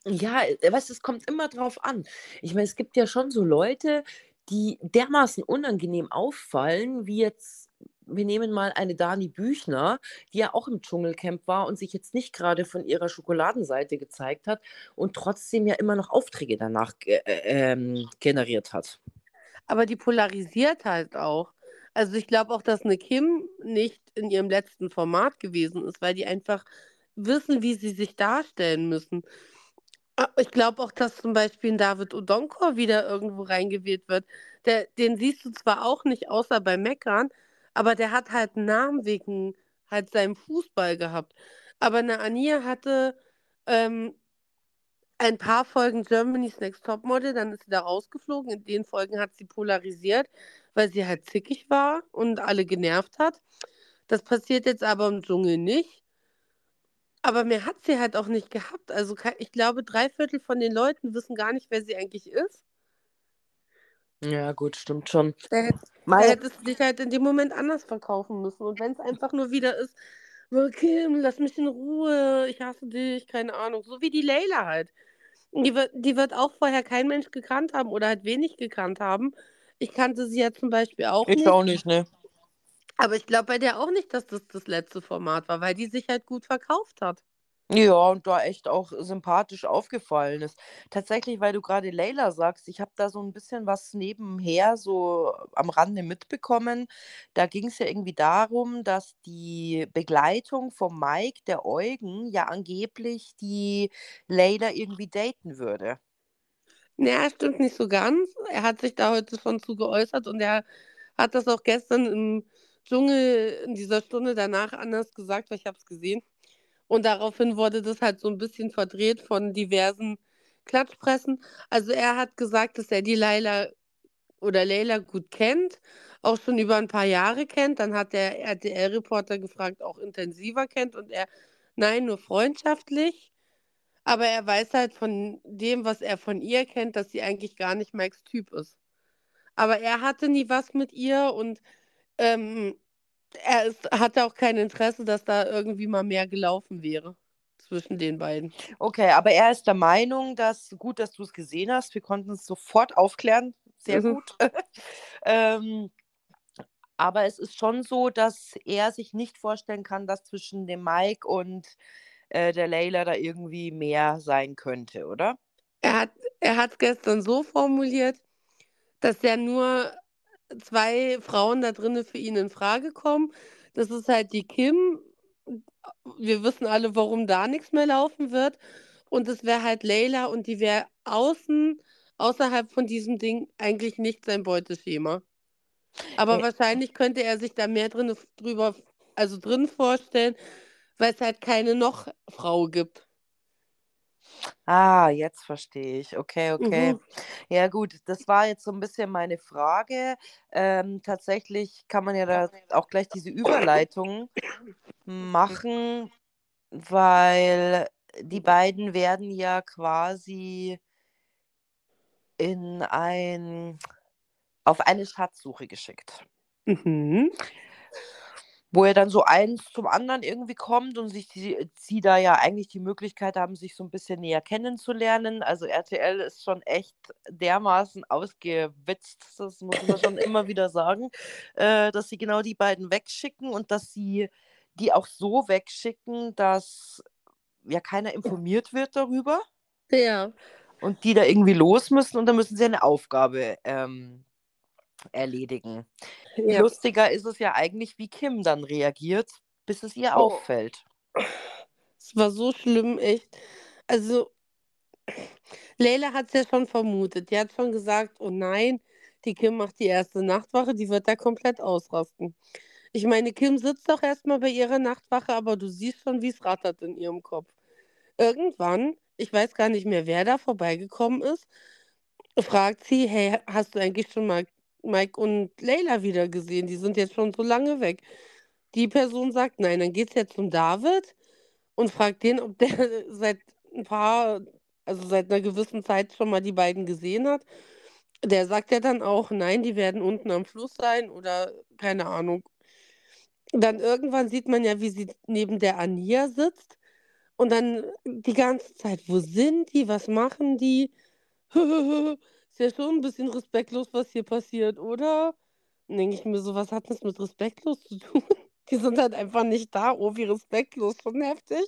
Ja, äh, weißt es kommt immer drauf an. Ich meine, es gibt ja schon so Leute, die dermaßen unangenehm auffallen, wie jetzt, wir nehmen mal eine Dani Büchner, die ja auch im Dschungelcamp war und sich jetzt nicht gerade von ihrer Schokoladenseite gezeigt hat und trotzdem ja immer noch Aufträge danach äh, ähm, generiert hat. Aber die polarisiert halt auch. Also ich glaube auch, dass eine Kim nicht in ihrem letzten Format gewesen ist, weil die einfach wissen, wie sie sich darstellen müssen. Ah, Ich glaube auch, dass zum Beispiel ein David Odonkor wieder irgendwo reingewählt wird. Der, den siehst du zwar auch nicht, außer bei Meckern, aber der hat halt einen Namen wegen halt seinem Fußball gehabt. Aber eine Ania hatte ähm, ein paar Folgen Germany's Next Topmodel, dann ist sie da rausgeflogen. In den Folgen hat sie polarisiert, weil sie halt zickig war und alle genervt hat. Das passiert jetzt aber im Dschungel nicht. Aber mehr hat sie halt auch nicht gehabt. Also ich glaube, drei Viertel von den Leuten wissen gar nicht, wer sie eigentlich ist. Ja, gut, stimmt schon. Da, hätt, da hättest du dich halt in dem Moment anders verkaufen müssen. Und wenn es einfach nur wieder ist, "Oh, Kim, lass mich in Ruhe, ich hasse dich, keine Ahnung. So wie die Layla halt. Die wird, die wird auch vorher kein Mensch gekannt haben oder halt wenig gekannt haben. Ich kannte sie ja zum Beispiel auch ich nicht. auch nicht, ne? Aber ich glaube bei der auch nicht, dass das das letzte Format war, weil die sich halt gut verkauft hat. Ja, und da echt auch sympathisch aufgefallen ist. Tatsächlich, weil du gerade Leila sagst, ich habe da so ein bisschen was nebenher so am Rande mitbekommen. Da ging es ja irgendwie darum, dass die Begleitung von Mike, der Eugen, ja angeblich die Leila irgendwie daten würde. Naja, stimmt nicht so ganz. Er hat sich da heute schon zu geäußert und er hat das auch gestern im Dschungel in dieser Stunde danach anders gesagt, weil ich habe es gesehen. Und daraufhin wurde das halt so ein bisschen verdreht von diversen Klatschpressen. Also er hat gesagt, dass er die Laila oder Leila gut kennt, auch schon über ein paar Jahre kennt. Dann hat der RTL-Reporter gefragt, auch intensiver kennt und er, nein, nur freundschaftlich. Aber er weiß halt von dem, was er von ihr kennt, dass sie eigentlich gar nicht Mikes Typ ist. Aber er hatte nie was mit ihr und ähm, er hatte auch kein Interesse, dass da irgendwie mal mehr gelaufen wäre zwischen den beiden. Okay, aber er ist der Meinung, dass, gut, dass du es gesehen hast, wir konnten es sofort aufklären, sehr Mhm. gut. ähm, aber es ist schon so, dass er sich nicht vorstellen kann, dass zwischen dem Mike und äh, der Leila da irgendwie mehr sein könnte, oder? Er hat er es gestern so formuliert, dass ja nur zwei Frauen da drinnen für ihn in Frage kommen. Das ist halt die Kim. Wir wissen alle, warum da nichts mehr laufen wird. Und es wäre halt Leila und die wäre außen, außerhalb von diesem Ding eigentlich nicht sein Beuteschema. Aber Ja. wahrscheinlich könnte er sich da mehr drin, drüber, also drin vorstellen, weil es halt keine noch Frau gibt. Ah, jetzt verstehe ich. Okay, okay. Mhm. Ja, gut, das war jetzt so ein bisschen meine Frage. Ähm, tatsächlich kann man ja da auch gleich diese Überleitung machen, weil die beiden werden ja quasi in ein, auf eine Schatzsuche geschickt. Mhm. Wo er dann so eins zum anderen irgendwie kommt und sich die, sie da ja eigentlich die Möglichkeit haben, sich so ein bisschen näher kennenzulernen. Also RTL ist schon echt dermaßen ausgewitzt, das muss man schon immer wieder sagen, äh, dass sie genau die beiden wegschicken und dass sie die auch so wegschicken, dass ja keiner informiert wird darüber Ja. und die da irgendwie los müssen und dann müssen sie eine Aufgabe ähm, erledigen. ja. Lustiger ist es ja eigentlich, wie Kim dann reagiert, bis es ihr Oh. auffällt. Es war so schlimm, echt. Also, Leila hat es ja schon vermutet. Die hat schon gesagt, oh nein, die Kim macht die erste Nachtwache, die wird da komplett ausrasten. Ich meine, Kim sitzt doch erstmal bei ihrer Nachtwache, aber du siehst schon, wie es rattert in ihrem Kopf. Irgendwann, ich weiß gar nicht mehr, wer da vorbeigekommen ist, fragt sie, hey, hast du eigentlich schon mal Mike und Leila wieder gesehen? Die sind jetzt schon so lange weg. Die Person sagt nein, dann geht es jetzt zum David und fragt den, ob der seit ein paar, also seit einer gewissen Zeit schon mal die beiden gesehen hat. Der sagt ja dann auch, nein, die werden unten am Fluss sein oder keine Ahnung. Dann irgendwann sieht man ja, wie sie neben der Ania sitzt und dann die ganze Zeit, wo sind die, was machen die? Ist ja schon ein bisschen respektlos, was hier passiert, oder? Dann denke ich mir so, was hat das mit respektlos zu tun? Die sind halt einfach nicht da. Oh, wie respektlos, schon heftig.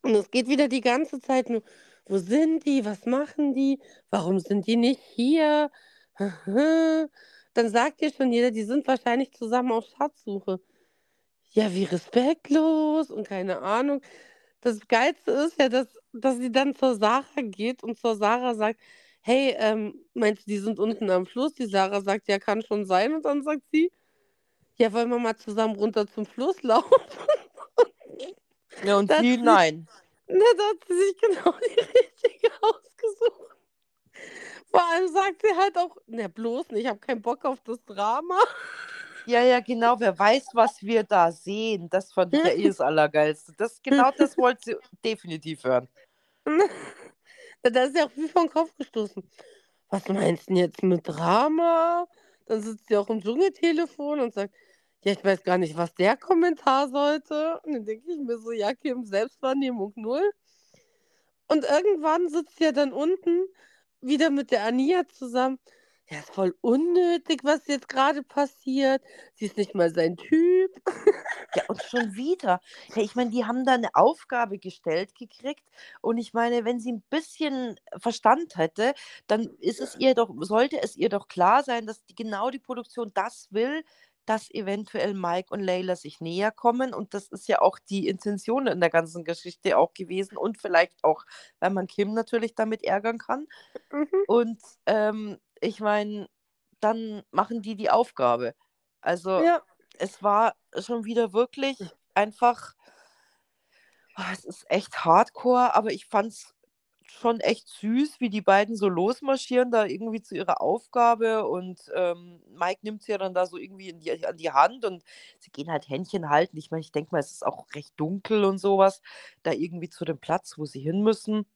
Und es geht wieder die ganze Zeit nur, wo sind die, was machen die, warum sind die nicht hier? Dann sagt dir schon jeder, die sind wahrscheinlich zusammen auf Schatzsuche. Ja, wie respektlos und keine Ahnung. Das Geilste ist ja, dass, dass sie dann zur Sarah geht und zur Sarah sagt, hey, ähm, meinst du, die sind unten am Fluss? Die Sarah sagt, ja, kann schon sein. Und dann sagt sie, ja, wollen wir mal zusammen runter zum Fluss laufen? Ja, und Das sie, nein. Na, da hat sie sich genau die richtige ausgesucht. Vor allem sagt sie halt auch, na bloß nicht, ich habe keinen Bock auf das Drama. Ja, ja, genau. Wer weiß, was wir da sehen. Das fand ich ja eh das Allergeilste. Das, genau das wollte sie definitiv hören. Da ist sie auch wie vom Kopf gestoßen. Was meinst du denn jetzt mit Drama? Dann sitzt sie auch im Dschungeltelefon und sagt, ja, ich weiß gar nicht, was der Kommentar sollte. Und dann denke ich mir so, ja, Kim, Selbstwahrnehmung null. Und irgendwann sitzt sie ja dann unten wieder mit der Ania zusammen. Ja, ist voll unnötig, was jetzt gerade passiert. Sie ist nicht mal sein Typ. Ja, und schon wieder. Ja, ich meine, die haben da eine Aufgabe gestellt gekriegt. Und ich meine, wenn sie ein bisschen Verstand hätte, dann ist es ihr doch, sollte es ihr doch klar sein, dass die, genau die Produktion das will, dass eventuell Mike und Layla sich näher kommen. Und das ist ja auch die Intention in der ganzen Geschichte auch gewesen. Und vielleicht auch, weil man Kim natürlich damit ärgern kann. Mhm. Und ähm, ich meine, dann machen die die Aufgabe. Also Ja. es war schon wieder wirklich einfach, ah, es ist echt hardcore, aber ich fand es schon echt süß, wie die beiden so losmarschieren, da irgendwie zu ihrer Aufgabe und ähm, Mike nimmt sie ja dann da so irgendwie die, an die Hand und sie gehen halt Händchen halten. Ich meine, ich denke mal, es ist auch recht dunkel und sowas, da irgendwie zu dem Platz, wo sie hin müssen.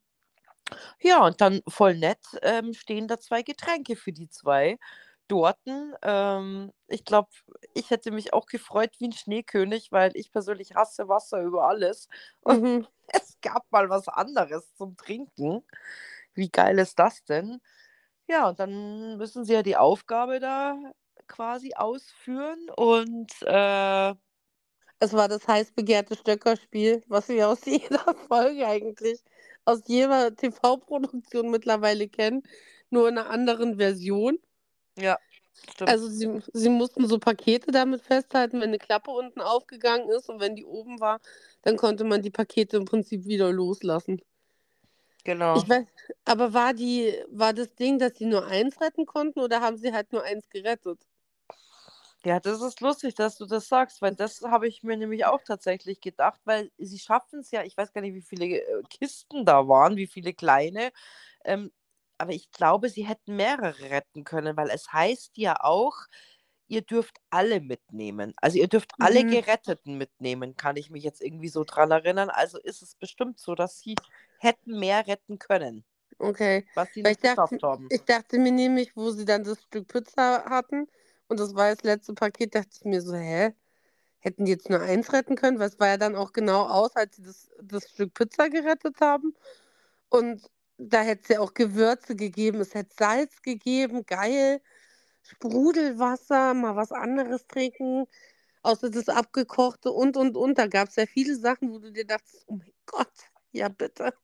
Ja, und dann voll nett ähm, stehen da zwei Getränke für die zwei dorten. Ähm, ich glaube, ich hätte mich auch gefreut wie ein Schneekönig, weil ich persönlich hasse Wasser über alles. Und Mhm. es gab mal was anderes zum Trinken. Wie geil ist das denn? Ja, und dann müssen sie ja die Aufgabe da quasi ausführen und äh, Es war das heiß begehrte Stöckerspiel, was wir aus jeder Folge eigentlich, aus jeder TV-Produktion mittlerweile kennen, nur in einer anderen Version. ja, stimmt. Also sie, sie mussten so Pakete damit festhalten, wenn eine Klappe unten aufgegangen ist und wenn die oben war, dann konnte man die Pakete im Prinzip wieder loslassen. genau. Ich weiß, aber war die, war das Ding, dass sie nur eins retten konnten oder haben sie halt nur eins gerettet? Ja, das ist lustig, dass du das sagst, weil das habe ich mir nämlich auch tatsächlich gedacht, weil sie schaffen es ja, ich weiß gar nicht, wie viele äh, Kisten da waren, wie viele kleine, ähm, aber ich glaube, sie hätten mehrere retten können, weil es heißt ja auch, ihr dürft alle mitnehmen. Also ihr dürft alle Mhm. Geretteten mitnehmen, kann ich mich jetzt irgendwie so dran erinnern. Also ist es bestimmt so, dass sie hätten mehr retten können, Okay. was sie nicht ich dachte, geschafft haben. ich dachte mir nämlich, wo sie dann das Stück Pizza hatten und das war das letzte Paket, dachte ich mir so, hä? hätten die jetzt nur eins retten können, weil es war ja dann auch genau aus, als sie das, das Stück Pizza gerettet haben. Und da hätte es ja auch Gewürze gegeben, es hätte Salz gegeben, geil. Sprudelwasser, mal was anderes trinken, außer das abgekochte und und und. Da gab es ja viele Sachen, wo du dir dachtest, oh mein Gott, ja bitte.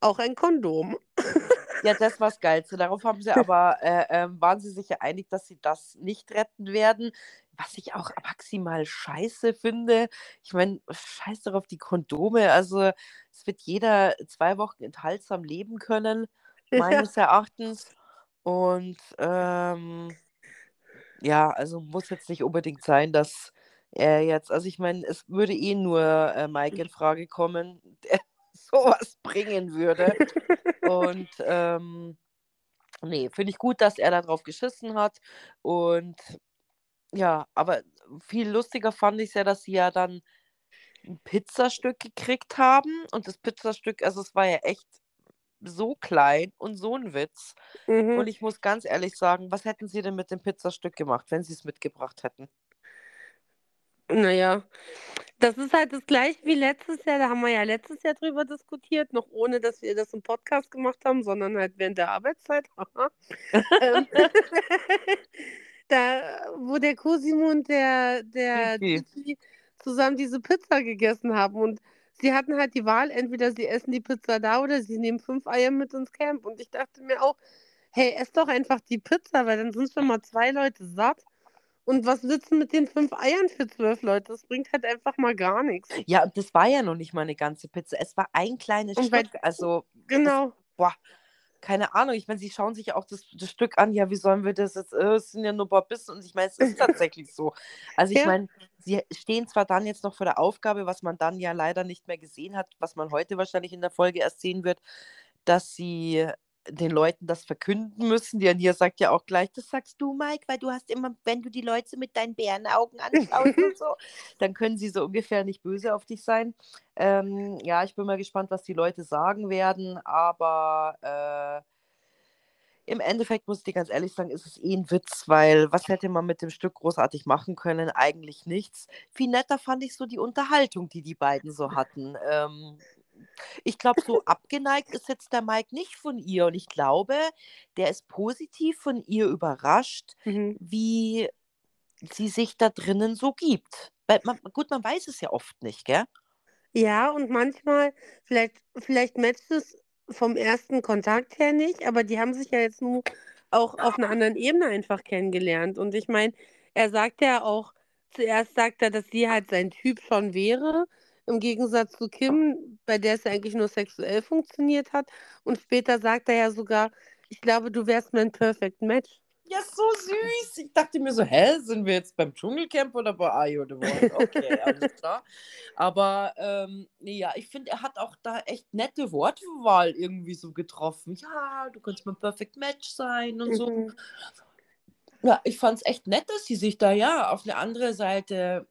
Auch ein Kondom. Ja, das war das Geilste. Darauf haben sie aber, äh, ähm, waren sie sich ja einig, dass sie das nicht retten werden. Was ich auch maximal scheiße finde. Ich meine, scheiß doch auf die Kondome. Also, es wird jeder zwei Wochen enthaltsam leben können, Ja. meines Erachtens. Und ähm, ja, also muss jetzt nicht unbedingt sein, dass er jetzt, also ich meine, es würde eh nur äh, Mike in Frage kommen, der sowas bringen würde. Und ähm, nee, finde ich gut, dass er da drauf geschissen hat. Und ja, aber viel lustiger fand ich es ja, dass sie ja dann ein Pizzastück gekriegt haben. Und das Pizzastück, also es war ja echt so klein und so ein Witz. Und Mhm. ich muss ganz ehrlich sagen, was hätten sie denn mit dem Pizzastück gemacht, wenn sie es mitgebracht hätten? Naja, das ist halt das gleiche wie letztes Jahr. Da haben wir ja letztes Jahr drüber diskutiert, noch ohne, dass wir das im Podcast gemacht haben, sondern halt während der Arbeitszeit. Ähm, da, wo der Cosimo und der, der. Kiki zusammen diese Pizza gegessen haben. Und sie hatten halt die Wahl, entweder sie essen die Pizza da oder sie nehmen fünf Eier mit ins Camp. Und ich dachte mir auch, hey, ess doch einfach die Pizza, weil dann sind schon mal zwei Leute satt. Und was du mit den fünf Eiern für zwölf Leute? Das bringt halt einfach mal gar nichts. Ja, und das war ja noch nicht mal eine ganze Pizza. Es war ein kleines Und Stück. Also, Genau. boah, keine Ahnung. Ich meine, sie schauen sich auch das, das Stück an. Ja, wie sollen wir das jetzt? Äh, es sind ja nur ein paar Bissen. Und ich meine, es ist tatsächlich so. Also, ich Ja. meine, sie stehen zwar dann jetzt noch vor der Aufgabe, was man dann ja leider nicht mehr gesehen hat, was man heute wahrscheinlich in der Folge erst sehen wird, dass sie den Leuten das verkünden müssen. Die Ania sagt ja auch gleich, das sagst du, Mike, weil du hast immer, wenn du die Leute mit deinen Bärenaugen anschaust und so, dann können sie so ungefähr nicht böse auf dich sein. Ähm, ja, ich bin mal gespannt, was die Leute sagen werden, aber äh, im Endeffekt muss ich dir ganz ehrlich sagen, ist es eh ein Witz, weil was hätte man mit dem Stück großartig machen können? Eigentlich nichts. Viel netter fand ich so die Unterhaltung, die die beiden so hatten. Ähm, ich glaube, so abgeneigt ist jetzt der Mike nicht von ihr und ich glaube, der ist positiv von ihr überrascht, Mhm. wie sie sich da drinnen so gibt. Weil man, gut, man weiß es ja oft nicht, gell? Ja, und manchmal, vielleicht, vielleicht matcht es vom ersten Kontakt her nicht, aber die haben sich ja jetzt nur auch auf einer anderen Ebene einfach kennengelernt. Und ich meine, er sagt ja auch, zuerst sagt er, dass sie halt sein Typ schon wäre, im Gegensatz zu Kim, bei der es ja eigentlich nur sexuell funktioniert hat. Und später sagt er ja sogar, ich glaube, du wärst mein Perfect Match. Ja, so süß. Ich dachte mir so, hä, sind wir jetzt beim Dschungelcamp oder bei Ayo the One? Okay, alles klar. Aber ähm, ja, ich finde, er hat auch da echt nette Wortwahl irgendwie so getroffen. Ja, du kannst mein Perfect Match sein und so. Mhm. Ja, ich fand es echt nett, dass sie sich da ja auf eine andere Seite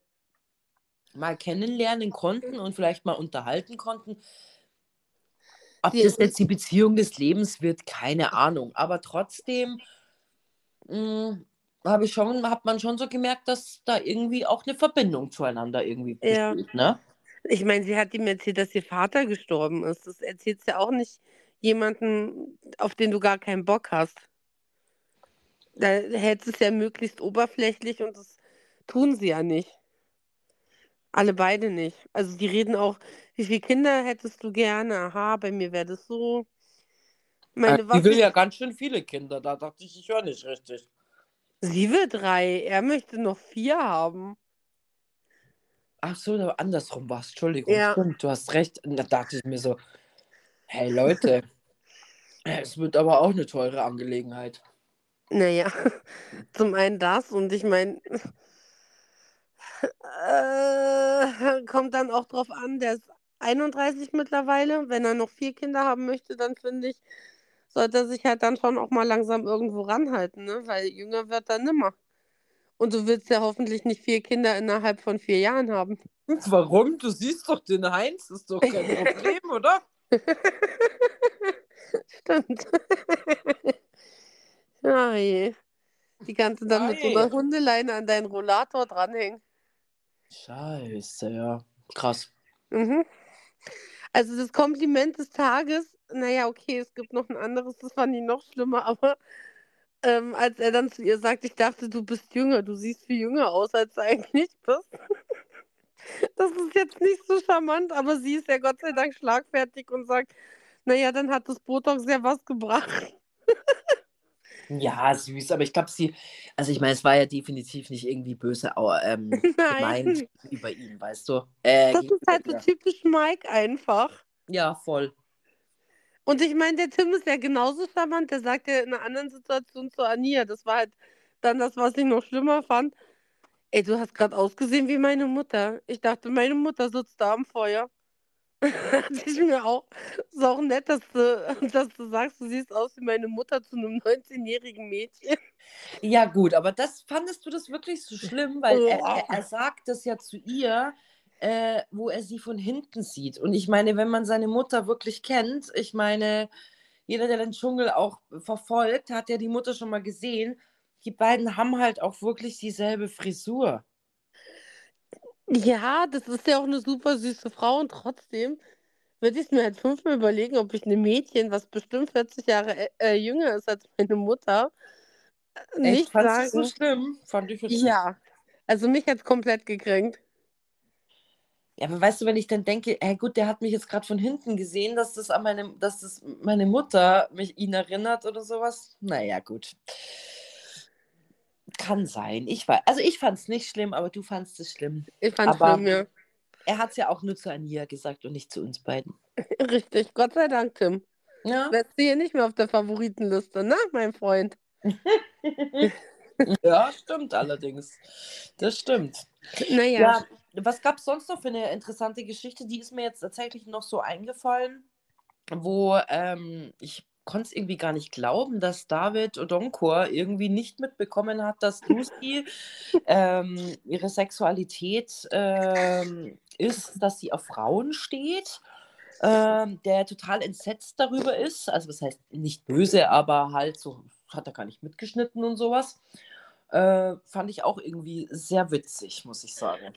mal kennenlernen konnten und vielleicht mal unterhalten konnten. Ob das jetzt die Beziehung des Lebens wird, keine Ahnung. Aber trotzdem mh, habe ich schon, hat man schon so gemerkt, dass da irgendwie auch eine Verbindung zueinander irgendwie Ja. besteht, ne? Ich meine, sie hat ihm erzählt, dass ihr Vater gestorben ist. Das erzählt ja auch nicht jemanden, auf den du gar keinen Bock hast. Da hältst es ja möglichst oberflächlich und das tun sie ja nicht. Alle beide nicht. Also die reden auch, wie viele Kinder hättest du gerne? Aha, bei mir wäre das so. Meine, die will ich- ja ganz schön viele Kinder, da dachte ich, ich höre nicht richtig. Sie will drei, er möchte noch vier haben. Ach so, andersrum war es, Entschuldigung. Ja. Stimmt, du hast recht. Da dachte ich mir so, hey Leute, es wird aber auch eine teure Angelegenheit. Naja, zum einen das und ich meine, äh, kommt dann auch drauf an, der ist 31 mittlerweile. Wenn er noch vier Kinder haben möchte, dann finde ich, sollte er sich halt dann schon auch mal langsam irgendwo ranhalten, ne? Weil jünger wird er nimmer. Und du willst ja hoffentlich nicht vier Kinder innerhalb von vier Jahren haben. Warum? Du siehst doch den Heinz, ist doch kein Problem, oder? Stimmt. Ja, je. Die kannst du dann mit so einer Ei. Hundeleine an deinen Rollator dranhängen. Scheiße, ja. Krass. Mhm. Also das Kompliment des Tages, naja, okay, es gibt noch ein anderes, das fand ich noch schlimmer, aber ähm, als er dann zu ihr sagt, ich dachte, du bist jünger, du siehst viel jünger aus, als du eigentlich bist. Das ist jetzt nicht so charmant, aber sie ist ja Gott sei Dank schlagfertig und sagt, naja, dann hat das Botox ja was gebracht. Ja, süß, aber ich glaube, sie, also ich meine, es war ja definitiv nicht irgendwie böse ähm, gemeint über ihn, weißt du? Äh, das ist halt so typisch Mike einfach. Ja, voll. Und ich meine, der Tim ist ja genauso charmant. Der sagt ja in einer anderen Situation zu Ania. Das war halt dann das, was ich noch schlimmer fand. Ey, du hast gerade ausgesehen wie meine Mutter. Ich dachte, meine Mutter sitzt da am Feuer. Dachte ich mir auch. Ist auch nett, dass du, dass du sagst, du siehst aus wie meine Mutter zu einem 19-jährigen Mädchen. Ja, gut, aber das fandest du das wirklich so schlimm, weil er, er, Oh. er sagt das ja zu ihr, äh, wo er sie von hinten sieht. Und ich meine, wenn man seine Mutter wirklich kennt, ich meine, jeder, der den Dschungel auch verfolgt, hat ja die Mutter schon mal gesehen. Die beiden haben halt auch wirklich dieselbe Frisur. Ja, das ist ja auch eine super süße Frau und trotzdem würde ich es mir halt fünfmal überlegen, ob ich einem Mädchen, was bestimmt 40 Jahre äh, äh, jünger ist als meine Mutter, äh, Echt, nicht fandest du es so sagen. schlimm? Fand ich jetzt. Ja, also mich hat es komplett gekränkt. Ja, aber weißt du, wenn ich dann denke, hey, gut, der hat mich jetzt gerade von hinten gesehen, dass das an meine, dass das meine Mutter mich ihn erinnert oder sowas. Naja, gut. Kann sein. Ich war, also ich fand es nicht schlimm, aber du fandst es schlimm. Ich fand's Aber schlimm, ja. er hat es ja auch nur zu Ania gesagt und nicht zu uns beiden. Richtig, Gott sei Dank, Tim. Ja, Wärst du hier nicht mehr auf der Favoritenliste, ne, mein Freund? ja stimmt allerdings. Das stimmt. Naja, Ja, was gab es sonst noch für eine interessante Geschichte? Die ist mir jetzt tatsächlich noch so eingefallen, wo ähm, ich konnte es irgendwie gar nicht glauben, dass David Odonkor irgendwie nicht mitbekommen hat, dass Lucy ähm, ihre Sexualität ähm, ist, dass sie auf Frauen steht. Ähm, der total entsetzt darüber ist. Also, das heißt nicht böse, aber halt so hat er gar nicht mitgeschnitten und sowas. Äh, fand ich auch irgendwie sehr witzig, muss ich sagen.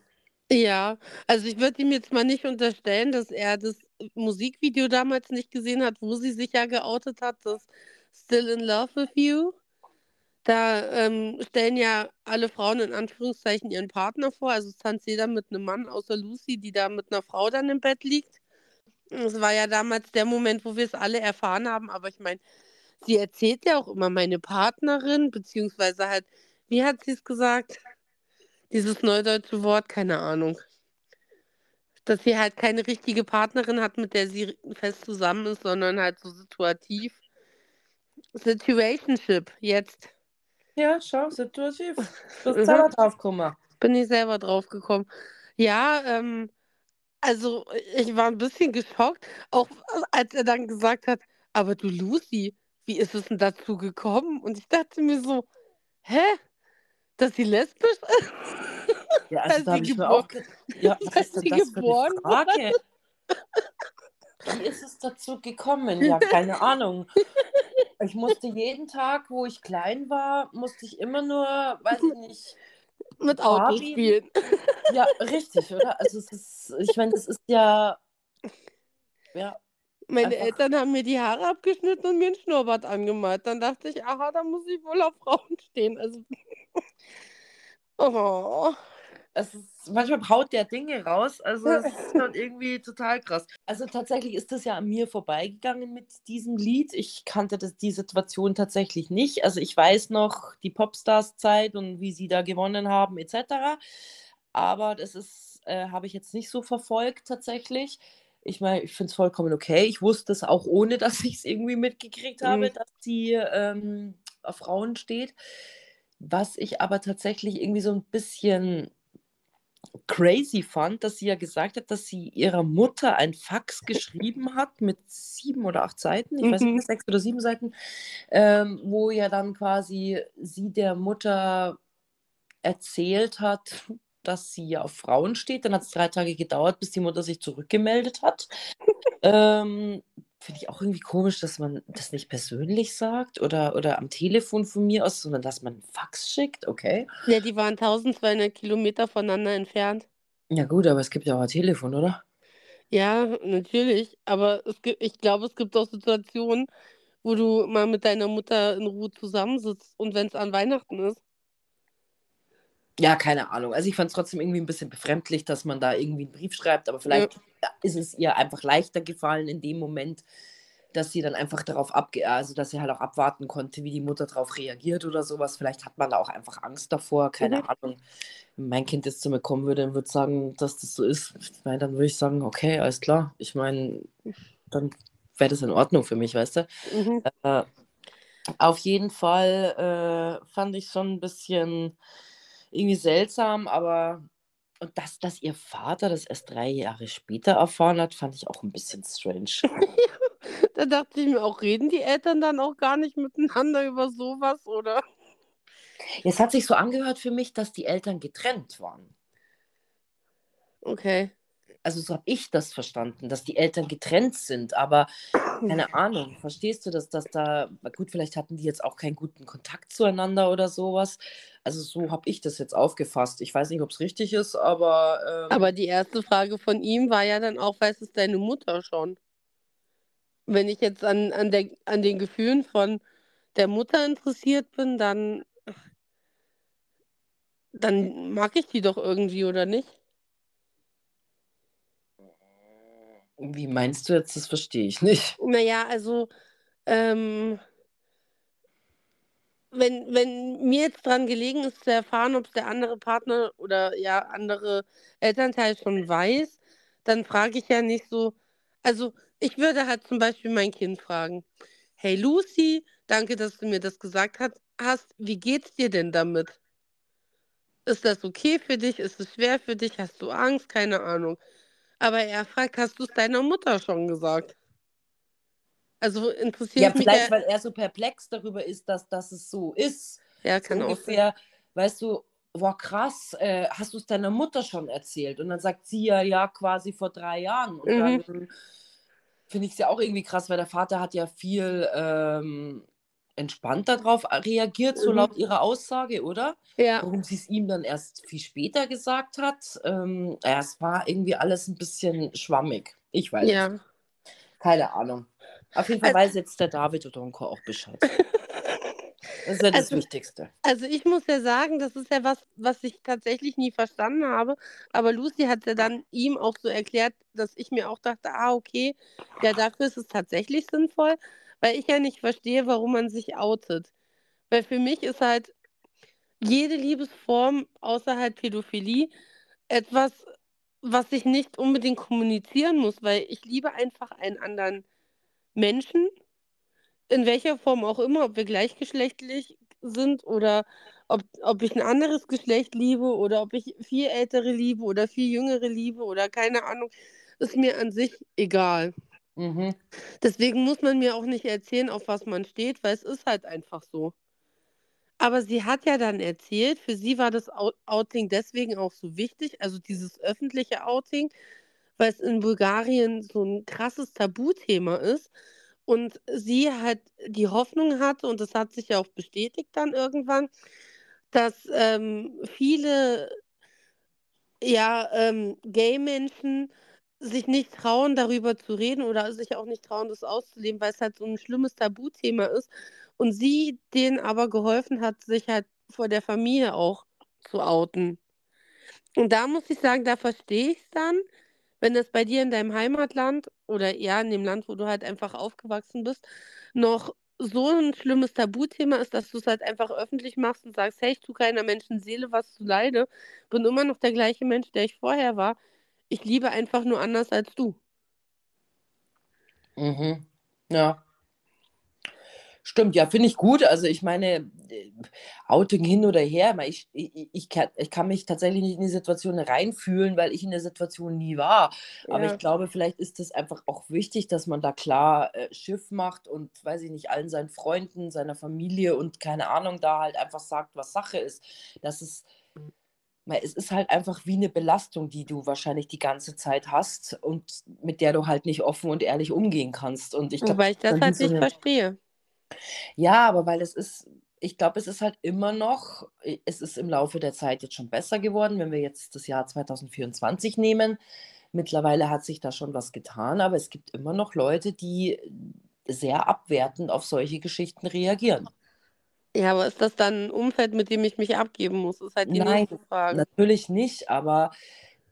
Ja, also ich würde ihm jetzt mal nicht unterstellen, dass er das Musikvideo damals nicht gesehen hat, wo sie sich ja geoutet hat, das Still in Love with You. Da ähm, stellen ja alle Frauen in Anführungszeichen ihren Partner vor. Also es tanzt jeder mit einem Mann, außer Lucy, die da mit einer Frau dann im Bett liegt. Es war ja damals der Moment, wo wir es alle erfahren haben. Aber ich meine, sie erzählt ja auch immer meine Partnerin, beziehungsweise halt, wie hat sie es gesagt? Dieses neudeutsche Wort, keine Ahnung. Dass sie halt keine richtige Partnerin hat, mit der sie fest zusammen ist, sondern halt so situativ. Situationship, jetzt. Ja, schau, situativ. Du Mhm. bist selber drauf gekommen. Bin ich selber drauf gekommen. Ja, ähm, also ich war ein bisschen geschockt, auch als er dann gesagt hat, aber du Lucy, wie ist es denn dazu gekommen? Und ich dachte mir so, hä? Dass sie lesbisch ist? Ja, Als also da habe ich mir auch Ja, was ist denn sie das für geboren eine Frage? Wie ist es dazu gekommen? Ja, keine Ahnung. Ich musste jeden Tag, wo ich klein war, musste ich immer nur, weiß ich nicht, Mit Auto Barbie? spielen. ja, richtig, oder? Also es ist, ich meine, das ist ja, ja, Meine Einfach- Eltern haben mir die Haare abgeschnitten und mir einen Schnurrbart angemalt. Dann dachte ich, aha, da muss ich wohl auf Frauen stehen. Also, oh. es ist, manchmal haut der Dinge raus, also es ist schon irgendwie total krass. Also tatsächlich ist das ja an mir vorbeigegangen mit diesem Lied. Ich kannte das, die Situation tatsächlich nicht. Also ich weiß noch die Popstars-Zeit und wie sie da gewonnen haben etc. Aber das ist, äh, habe ich jetzt nicht so verfolgt tatsächlich. Ich meine, ich finde es vollkommen okay. Ich wusste es auch ohne, dass ich es irgendwie mitgekriegt habe, Mhm. dass sie ähm, auf Frauen steht. Was ich aber tatsächlich irgendwie so ein bisschen crazy fand, dass sie ja gesagt hat, dass sie ihrer Mutter ein Fax geschrieben hat mit sieben oder acht Seiten, ich weiß nicht, Mhm. sechs oder sieben Seiten, ähm, wo ja dann quasi sie der Mutter erzählt hat, dass sie ja auf Frauen steht. Dann hat es drei Tage gedauert, bis die Mutter sich zurückgemeldet hat. ähm, Finde ich auch irgendwie komisch, dass man das nicht persönlich sagt oder, oder am Telefon von mir aus, sondern dass man einen Fax schickt, okay. Ja, die waren 1200 Kilometer voneinander entfernt. Ja gut, aber es gibt ja auch ein Telefon, oder? Ja, natürlich. Aber es gibt, ich glaube, es gibt auch Situationen, wo du mal mit deiner Mutter in Ruhe zusammensitzt und wenn es an Weihnachten ist. Ja, keine Ahnung. Also ich fand es trotzdem irgendwie ein bisschen befremdlich, dass man da irgendwie einen Brief schreibt, aber vielleicht ist es ihr einfach leichter gefallen in dem Moment, dass sie dann einfach darauf abge... Also dass sie halt auch abwarten konnte, wie die Mutter darauf reagiert oder sowas. Vielleicht hat man da auch einfach Angst davor, keine Mhm. Ahnung. Wenn mein Kind jetzt zu mir kommen würde und würde sagen, dass das so ist, ich meine, dann würde ich sagen, okay, alles klar. Ich meine, dann wäre das in Ordnung für mich, weißt du? Mhm. Äh, auf jeden Fall äh, fand ich schon ein bisschen irgendwie seltsam, aber und dass, dass ihr Vater das erst drei Jahre später erfahren hat, fand ich auch ein bisschen strange. Da dachte ich mir auch, reden die Eltern dann auch gar nicht miteinander über sowas, oder? Es hat sich so angehört für mich, dass die Eltern getrennt waren. Okay. Also so habe ich das verstanden, dass die Eltern getrennt sind, aber keine Ahnung, verstehst du, dass das da, gut, vielleicht hatten die jetzt auch keinen guten Kontakt zueinander oder sowas. Also so habe ich das jetzt aufgefasst. Ich weiß nicht, ob es richtig ist, aber, ähm, Aber die erste Frage von ihm war ja dann auch, weiß es deine Mutter schon? Wenn ich jetzt an, an, der, an den Gefühlen von der Mutter interessiert bin, dann, dann mag ich die doch irgendwie, oder nicht? Wie meinst du jetzt, das verstehe ich nicht. Naja, also, ähm, wenn, wenn mir jetzt dran gelegen ist zu erfahren, ob es der andere Partner oder ja andere Elternteil schon weiß, dann frage ich ja nicht so. Also, ich würde halt zum Beispiel mein Kind fragen: Hey Lucy, danke, dass du mir das gesagt hat, hast. Wie geht's dir denn damit? Ist das okay für dich? Ist es schwer für dich? Hast du Angst? Keine Ahnung. Aber er fragt, hast du es deiner Mutter schon gesagt? Also interessiert Ja, mich vielleicht, ja, weil er so perplex darüber ist, dass, dass es so ist. ja, So kann auch sein. ungefähr, weißt du, boah, krass, äh, hast du es deiner Mutter schon erzählt? Und dann sagt sie ja, ja, quasi vor drei Jahren. Und Mhm. dann finde ich es ja auch irgendwie krass, weil der Vater hat ja viel ähm, entspannter darauf reagiert, so Mhm. laut ihrer Aussage, oder? Ja, Warum sie es ihm dann erst viel später gesagt hat. Ähm, ja, es war irgendwie alles ein bisschen schwammig. Ich weiß nicht. ja. Keine Ahnung. Auf jeden Fall Also- weiß jetzt der David Odonko auch Bescheid. Das ist ja das Also- Wichtigste. Also ich muss ja sagen, das ist ja was, was ich tatsächlich nie verstanden habe. Aber Lucy hat ja dann ihm auch so erklärt, dass ich mir auch dachte, ah, okay, ja, dafür ist es tatsächlich sinnvoll, weil ich ja nicht verstehe, warum man sich outet. Weil für mich ist halt jede Liebesform außer halt Pädophilie etwas, was ich nicht unbedingt kommunizieren muss, weil ich liebe einfach einen anderen Menschen, in welcher Form auch immer, ob wir gleichgeschlechtlich sind oder ob, ob ich ein anderes Geschlecht liebe oder ob ich viel ältere liebe oder viel jüngere liebe oder keine Ahnung, ist mir an sich egal. Mhm. Deswegen muss man mir auch nicht erzählen, auf was man steht, weil es ist halt einfach so. Aber sie hat ja dann erzählt, für sie war das Out- Outing deswegen auch so wichtig, also dieses öffentliche Outing, weil es in Bulgarien so ein krasses Tabuthema ist und sie halt die Hoffnung hatte, und das hat sich ja auch bestätigt dann irgendwann, dass ähm, viele ja, ähm, Gay-Menschen sich nicht trauen, darüber zu reden oder sich auch nicht trauen, das auszuleben, weil es halt so ein schlimmes Tabuthema ist. Und sie denen aber geholfen hat, sich halt vor der Familie auch zu outen. Und da muss ich sagen, da verstehe ich es dann, wenn das bei dir in deinem Heimatland oder ja, in dem Land, wo du halt einfach aufgewachsen bist, noch so ein schlimmes Tabuthema ist, dass du es halt einfach öffentlich machst und sagst, hey, ich tue keiner Menschenseele was zu leide, bin immer noch der gleiche Mensch, der ich vorher war. Ich liebe einfach nur anders als du. Mhm. Ja. Stimmt, ja, finde ich gut. Also ich meine, äh, Outing hin oder her, aber ich, ich, ich, kann, ich kann mich tatsächlich nicht in die Situation reinfühlen, weil ich in der Situation nie war. Aber Ja. ich glaube, vielleicht ist es einfach auch wichtig, dass man da klar äh, Schiff macht und, weiß ich nicht, allen seinen Freunden, seiner Familie und keine Ahnung, da halt einfach sagt, was Sache ist. Das ist, es ist halt einfach wie eine Belastung, die du wahrscheinlich die ganze Zeit hast und mit der du halt nicht offen und ehrlich umgehen kannst. Und ich glaube, Wobei ich das halt so nicht verstehe. ja, aber weil es ist, ich glaube, es ist halt immer noch, es ist im Laufe der Zeit jetzt schon besser geworden, wenn wir jetzt das Jahr 2024 nehmen. Mittlerweile hat sich da schon was getan, aber es gibt immer noch Leute, die sehr abwertend auf solche Geschichten reagieren. Ja, aber ist das dann ein Umfeld, mit dem ich mich abgeben muss? Ist halt die Nein, nächste Frage. natürlich nicht, aber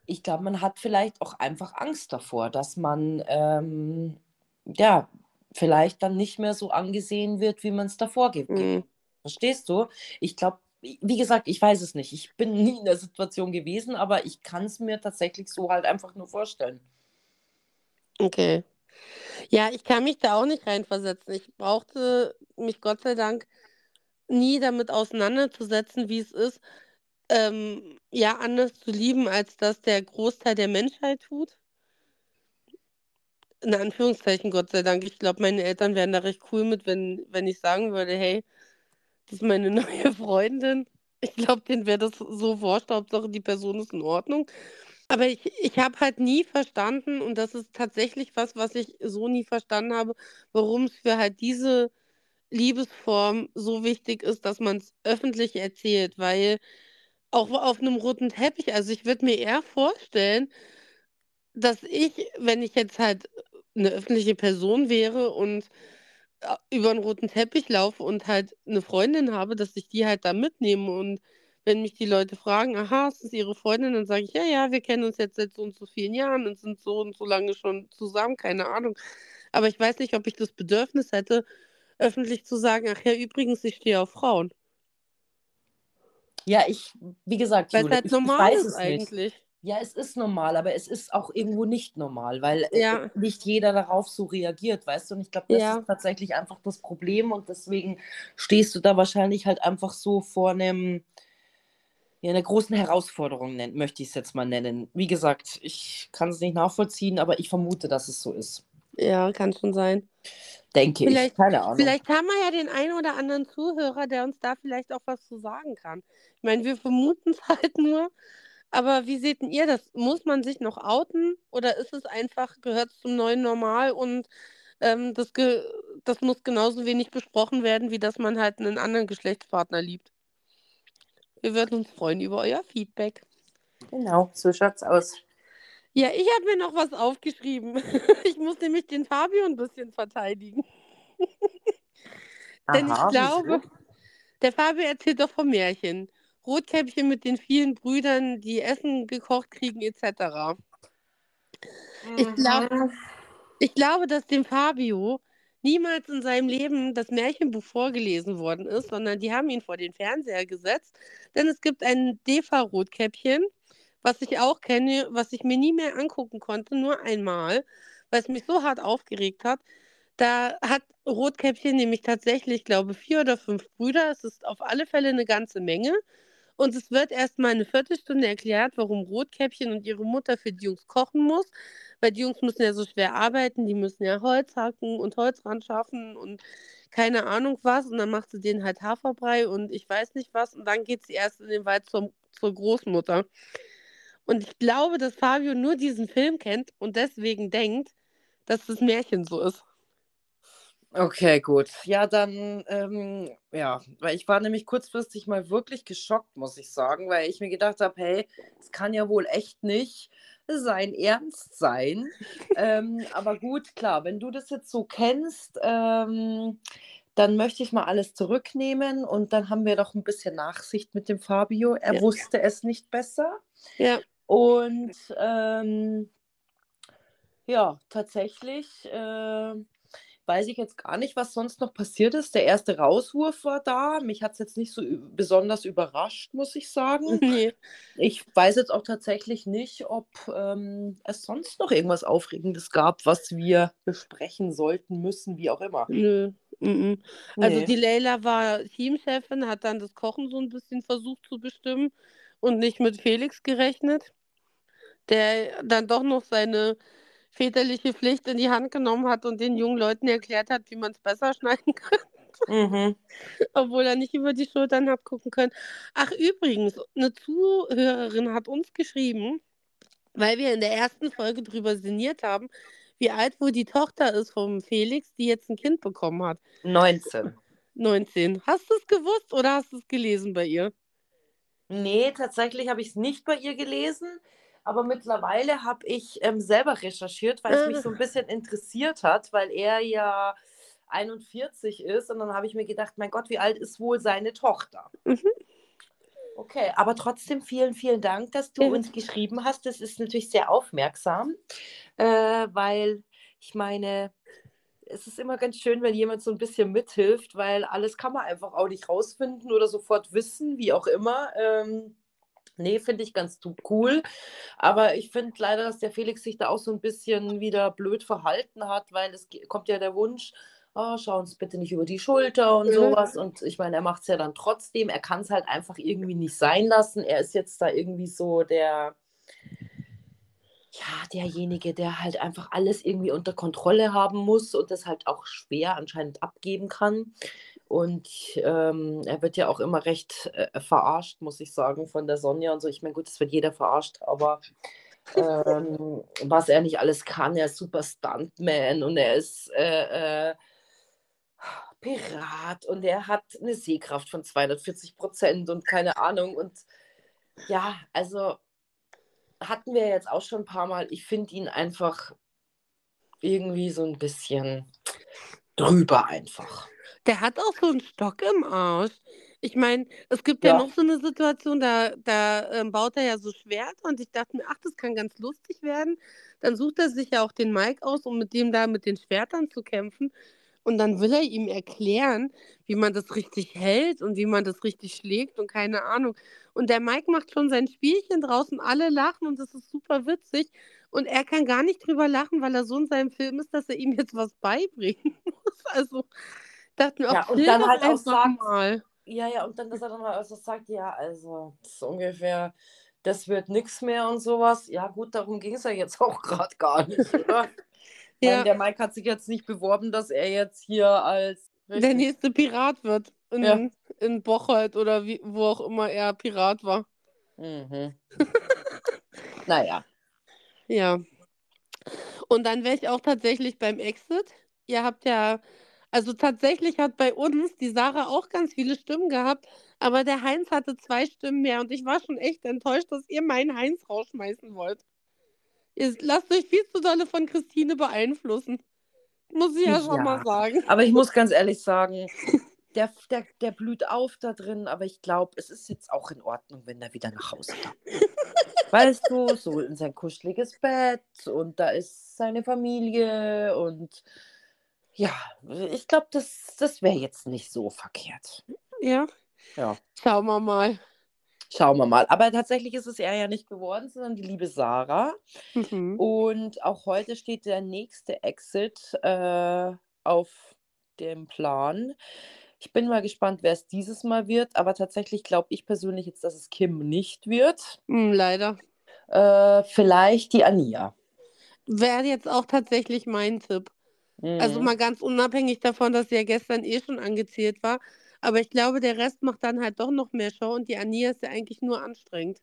ich glaube, man hat vielleicht auch einfach Angst davor, dass man ähm, ja vielleicht dann nicht mehr so angesehen wird, wie man es davor gibt. Mhm. Verstehst du? Ich glaube, wie gesagt, ich weiß es nicht. Ich bin nie in der Situation gewesen, aber ich kann es mir tatsächlich so halt einfach nur vorstellen. Okay. Ja, ich kann mich da auch nicht reinversetzen. Ich brauchte mich Gott sei Dank nie damit auseinanderzusetzen, wie es ist, ähm, ja, anders zu lieben, als das der Großteil der Menschheit tut. In Anführungszeichen, Gott sei Dank. Ich glaube, meine Eltern wären da recht cool mit, wenn, wenn ich sagen würde, hey, das ist meine neue Freundin. Ich glaube, denen wäre das so wurscht, Hauptsache die Person ist in Ordnung. Aber ich, ich habe halt nie verstanden, und das ist tatsächlich was, was ich so nie verstanden habe, warum es für halt diese Liebesform so wichtig ist, dass man es öffentlich erzählt, weil auch auf einem roten Teppich, also ich würde mir eher vorstellen, dass ich, wenn ich jetzt halt eine öffentliche Person wäre und äh, über einen roten Teppich laufe und halt eine Freundin habe, dass ich die halt da mitnehme und wenn mich die Leute fragen, aha, ist das ihre Freundin, dann sage ich, ja, ja, wir kennen uns jetzt seit so und so vielen Jahren und sind so und so lange schon zusammen, keine Ahnung. Aber ich weiß nicht, ob ich das Bedürfnis hätte, öffentlich zu sagen, ach ja, übrigens, ich stehe auf Frauen. Ja, ich, wie gesagt, Weil halt ich, ich normal weiß ist es nicht. eigentlich. Ja, es ist normal, aber es ist auch irgendwo nicht normal, weil äh, Ja. nicht jeder darauf so reagiert, weißt du? Und ich glaube, das Ja. ist tatsächlich einfach das Problem und deswegen stehst du da wahrscheinlich halt einfach so vor einem, ja, einer großen Herausforderung, nennt, möchte ich es jetzt mal nennen. Wie gesagt, ich kann es nicht nachvollziehen, aber ich vermute, dass es so ist. Ja, kann schon sein. Denke ich. Vielleicht, Keine Ahnung. vielleicht haben wir ja den einen oder anderen Zuhörer, der uns da vielleicht auch was zu sagen kann. Ich meine, wir vermuten es halt nur. Aber wie seht denn ihr das? Muss man sich noch outen oder ist es einfach, gehört es zum neuen Normal und ähm, das, ge das muss genauso wenig besprochen werden, wie dass man halt einen anderen Geschlechtspartner liebt? Wir würden uns freuen über euer Feedback. Genau, so schaut's aus. Ja, ich habe mir noch was aufgeschrieben. Ich muss nämlich den Fabio ein bisschen verteidigen. Denn ich Aha, glaube, wieso? der Fabio erzählt doch vom Märchen. Rotkäppchen mit den vielen Brüdern, die Essen gekocht kriegen, etc. Ich, glaub, Mhm. ich glaube, dass dem Fabio niemals in seinem Leben das Märchenbuch vorgelesen worden ist, sondern die haben ihn vor den Fernseher gesetzt. Denn es gibt ein Defa-Rotkäppchen, was ich auch kenne, was ich mir nie mehr angucken konnte, nur einmal, weil es mich so hart aufgeregt hat. Da hat Rotkäppchen nämlich tatsächlich, glaube ich, vier oder fünf Brüder. Es ist auf alle Fälle eine ganze Menge. Und es wird erst mal eine Viertelstunde erklärt, warum Rotkäppchen und ihre Mutter für die Jungs kochen muss. Weil die Jungs müssen ja so schwer arbeiten, die müssen ja Holz hacken und Holz ran schaffen und keine Ahnung was. Und dann macht sie denen halt Haferbrei und ich weiß nicht was. Und dann geht sie erst in den Wald zur, zur Großmutter. Und ich glaube, dass Fabio nur diesen Film kennt und deswegen denkt, dass das Märchen so ist. Okay, gut. Ja, dann, ähm, ja, weil ich war nämlich kurzfristig mal wirklich geschockt, muss ich sagen, weil ich mir gedacht habe, hey, es kann ja wohl echt nicht sein Ernst sein. ähm, aber gut, klar, wenn du das jetzt so kennst, ähm, dann möchte ich mal alles zurücknehmen und dann haben wir doch ein bisschen Nachsicht mit dem Fabio. Er Ja. wusste es nicht besser. Ja, Und ähm, ja, tatsächlich äh, weiß ich jetzt gar nicht, was sonst noch passiert ist. Der erste Rauswurf war da. Mich hat es jetzt nicht so besonders überrascht, muss ich sagen. nee. Ich weiß jetzt auch tatsächlich nicht, ob ähm, es sonst noch irgendwas Aufregendes gab, was wir besprechen sollten, müssen, wie auch immer. Nö. mhm. Also Nee. die Leila war Teamchefin, hat dann das Kochen so ein bisschen versucht zu bestimmen und nicht mit Felix gerechnet, der dann doch noch seine väterliche Pflicht in die Hand genommen hat und den jungen Leuten erklärt hat, wie man es besser schneiden kann, Mhm. obwohl er nicht über die Schultern hat gucken können. Ach übrigens, eine Zuhörerin hat uns geschrieben, weil wir in der ersten Folge drüber sinniert haben, wie alt wohl die Tochter ist vom Felix, die jetzt ein Kind bekommen hat. 19. 19. Hast du es gewusst oder hast du es gelesen bei ihr? Nee, tatsächlich habe ich es nicht bei ihr gelesen, aber mittlerweile habe ich ähm, selber recherchiert, weil es mich so ein bisschen interessiert hat, weil er ja 41 ist und dann habe ich mir gedacht, mein Gott, wie alt ist wohl seine Tochter? Mhm. Okay, aber trotzdem vielen, vielen Dank, dass du Ja. uns geschrieben hast. Das ist natürlich sehr aufmerksam, äh, weil ich meine, es ist immer ganz schön, wenn jemand so ein bisschen mithilft, weil alles kann man einfach auch nicht rausfinden oder sofort wissen, wie auch immer. Ähm, nee, finde ich ganz cool. Aber ich finde leider, dass der Felix sich da auch so ein bisschen wieder blöd verhalten hat, weil es kommt ja der Wunsch, oh, schau uns bitte nicht über die Schulter und Mhm. sowas. Und ich meine, er macht es ja dann trotzdem. Er kann es halt einfach irgendwie nicht sein lassen. Er ist jetzt da irgendwie so der, ja, derjenige, der halt einfach alles irgendwie unter Kontrolle haben muss und das halt auch schwer anscheinend abgeben kann. Und ähm, er wird ja auch immer recht äh, verarscht, muss ich sagen, von der Sonja und so. Ich meine, gut, das wird jeder verarscht, aber ähm, was er nicht alles kann, er ist super Stuntman und er ist äh, äh, Pirat und er hat eine Sehkraft von 240 Prozent und keine Ahnung. Und ja, also hatten wir jetzt auch schon ein paar Mal. Ich finde ihn einfach irgendwie so ein bisschen drüber einfach. Der hat auch so einen Stock im Arsch. Ich meine, es gibt ja, Ja. noch so eine Situation, da, da ähm, baut er ja so Schwerter und ich dachte mir, ach, das kann ganz lustig werden. Dann sucht er sich ja auch den Mike aus, um mit dem da mit den Schwertern zu kämpfen. Und dann will er ihm erklären, wie man das richtig hält und wie man das richtig schlägt und keine Ahnung. Und der Mike macht schon sein Spielchen draußen, alle lachen und das ist super witzig. Und er kann gar nicht drüber lachen, weil er so in seinem Film ist, dass er ihm jetzt was beibringen muss. Also dachte mir, Ja, auch und chill dann halt auch sagt, mal. Ja, ja, und dann, dass er dann mal also sagt, ja, also das ist ungefähr, das wird nichts mehr und sowas. Ja, gut, darum ging es ja jetzt auch gerade gar nicht, oder? Ich meine, Ja, der Mike hat sich jetzt nicht beworben, dass er jetzt hier als der nächste Pirat wird in, Ja. in Bocholt oder wie, wo auch immer er Pirat war. Mhm. Naja. Ja. Und dann wäre ich auch tatsächlich beim Exit. Ihr habt ja, also tatsächlich hat bei uns die Sarah auch ganz viele Stimmen gehabt, aber der Heinz hatte zwei Stimmen mehr und ich war schon echt enttäuscht, dass ihr meinen Heinz rausschmeißen wollt. Ihr lasst euch viel zu dolle von Christine beeinflussen. Muss ich ja schon mal Ja. sagen. Aber ich muss ganz ehrlich sagen, der, der, der blüht auf da drin, aber ich glaube, es ist jetzt auch in Ordnung, wenn er wieder nach Hause darf. Weißt du, so in sein kuscheliges Bett und da ist seine Familie und ja, ich glaube, das, das wäre jetzt nicht so verkehrt. Ja, Ja, schauen wir mal. Schauen wir mal. Aber tatsächlich ist es er ja nicht geworden, sondern die liebe Sarah. Mhm. Und auch heute steht der nächste Exit äh, auf dem Plan. Ich bin mal gespannt, wer es dieses Mal wird, aber tatsächlich glaube ich persönlich jetzt, dass es Kim nicht wird. Hm, leider. Äh, vielleicht die Ania. Wäre jetzt auch tatsächlich mein Tipp. Also Mhm. mal ganz unabhängig davon, dass sie ja gestern eh schon angezählt war. Aber ich glaube, der Rest macht dann halt doch noch mehr Show und die Ania ist ja eigentlich nur anstrengend.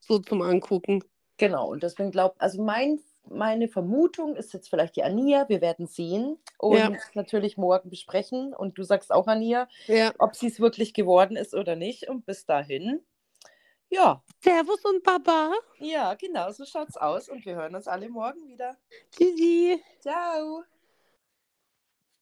So zum Angucken. Genau, und deswegen glaube also mein, meine Vermutung ist jetzt vielleicht die Ania. Wir werden sehen und Ja. natürlich morgen besprechen. Und du sagst auch, Ania, Ja. ob sie es wirklich geworden ist oder nicht. Und bis dahin, ja, Servus und Baba. ja, genau, so schaut's aus. Und wir hören uns alle morgen wieder. Tschüssi. Ciao.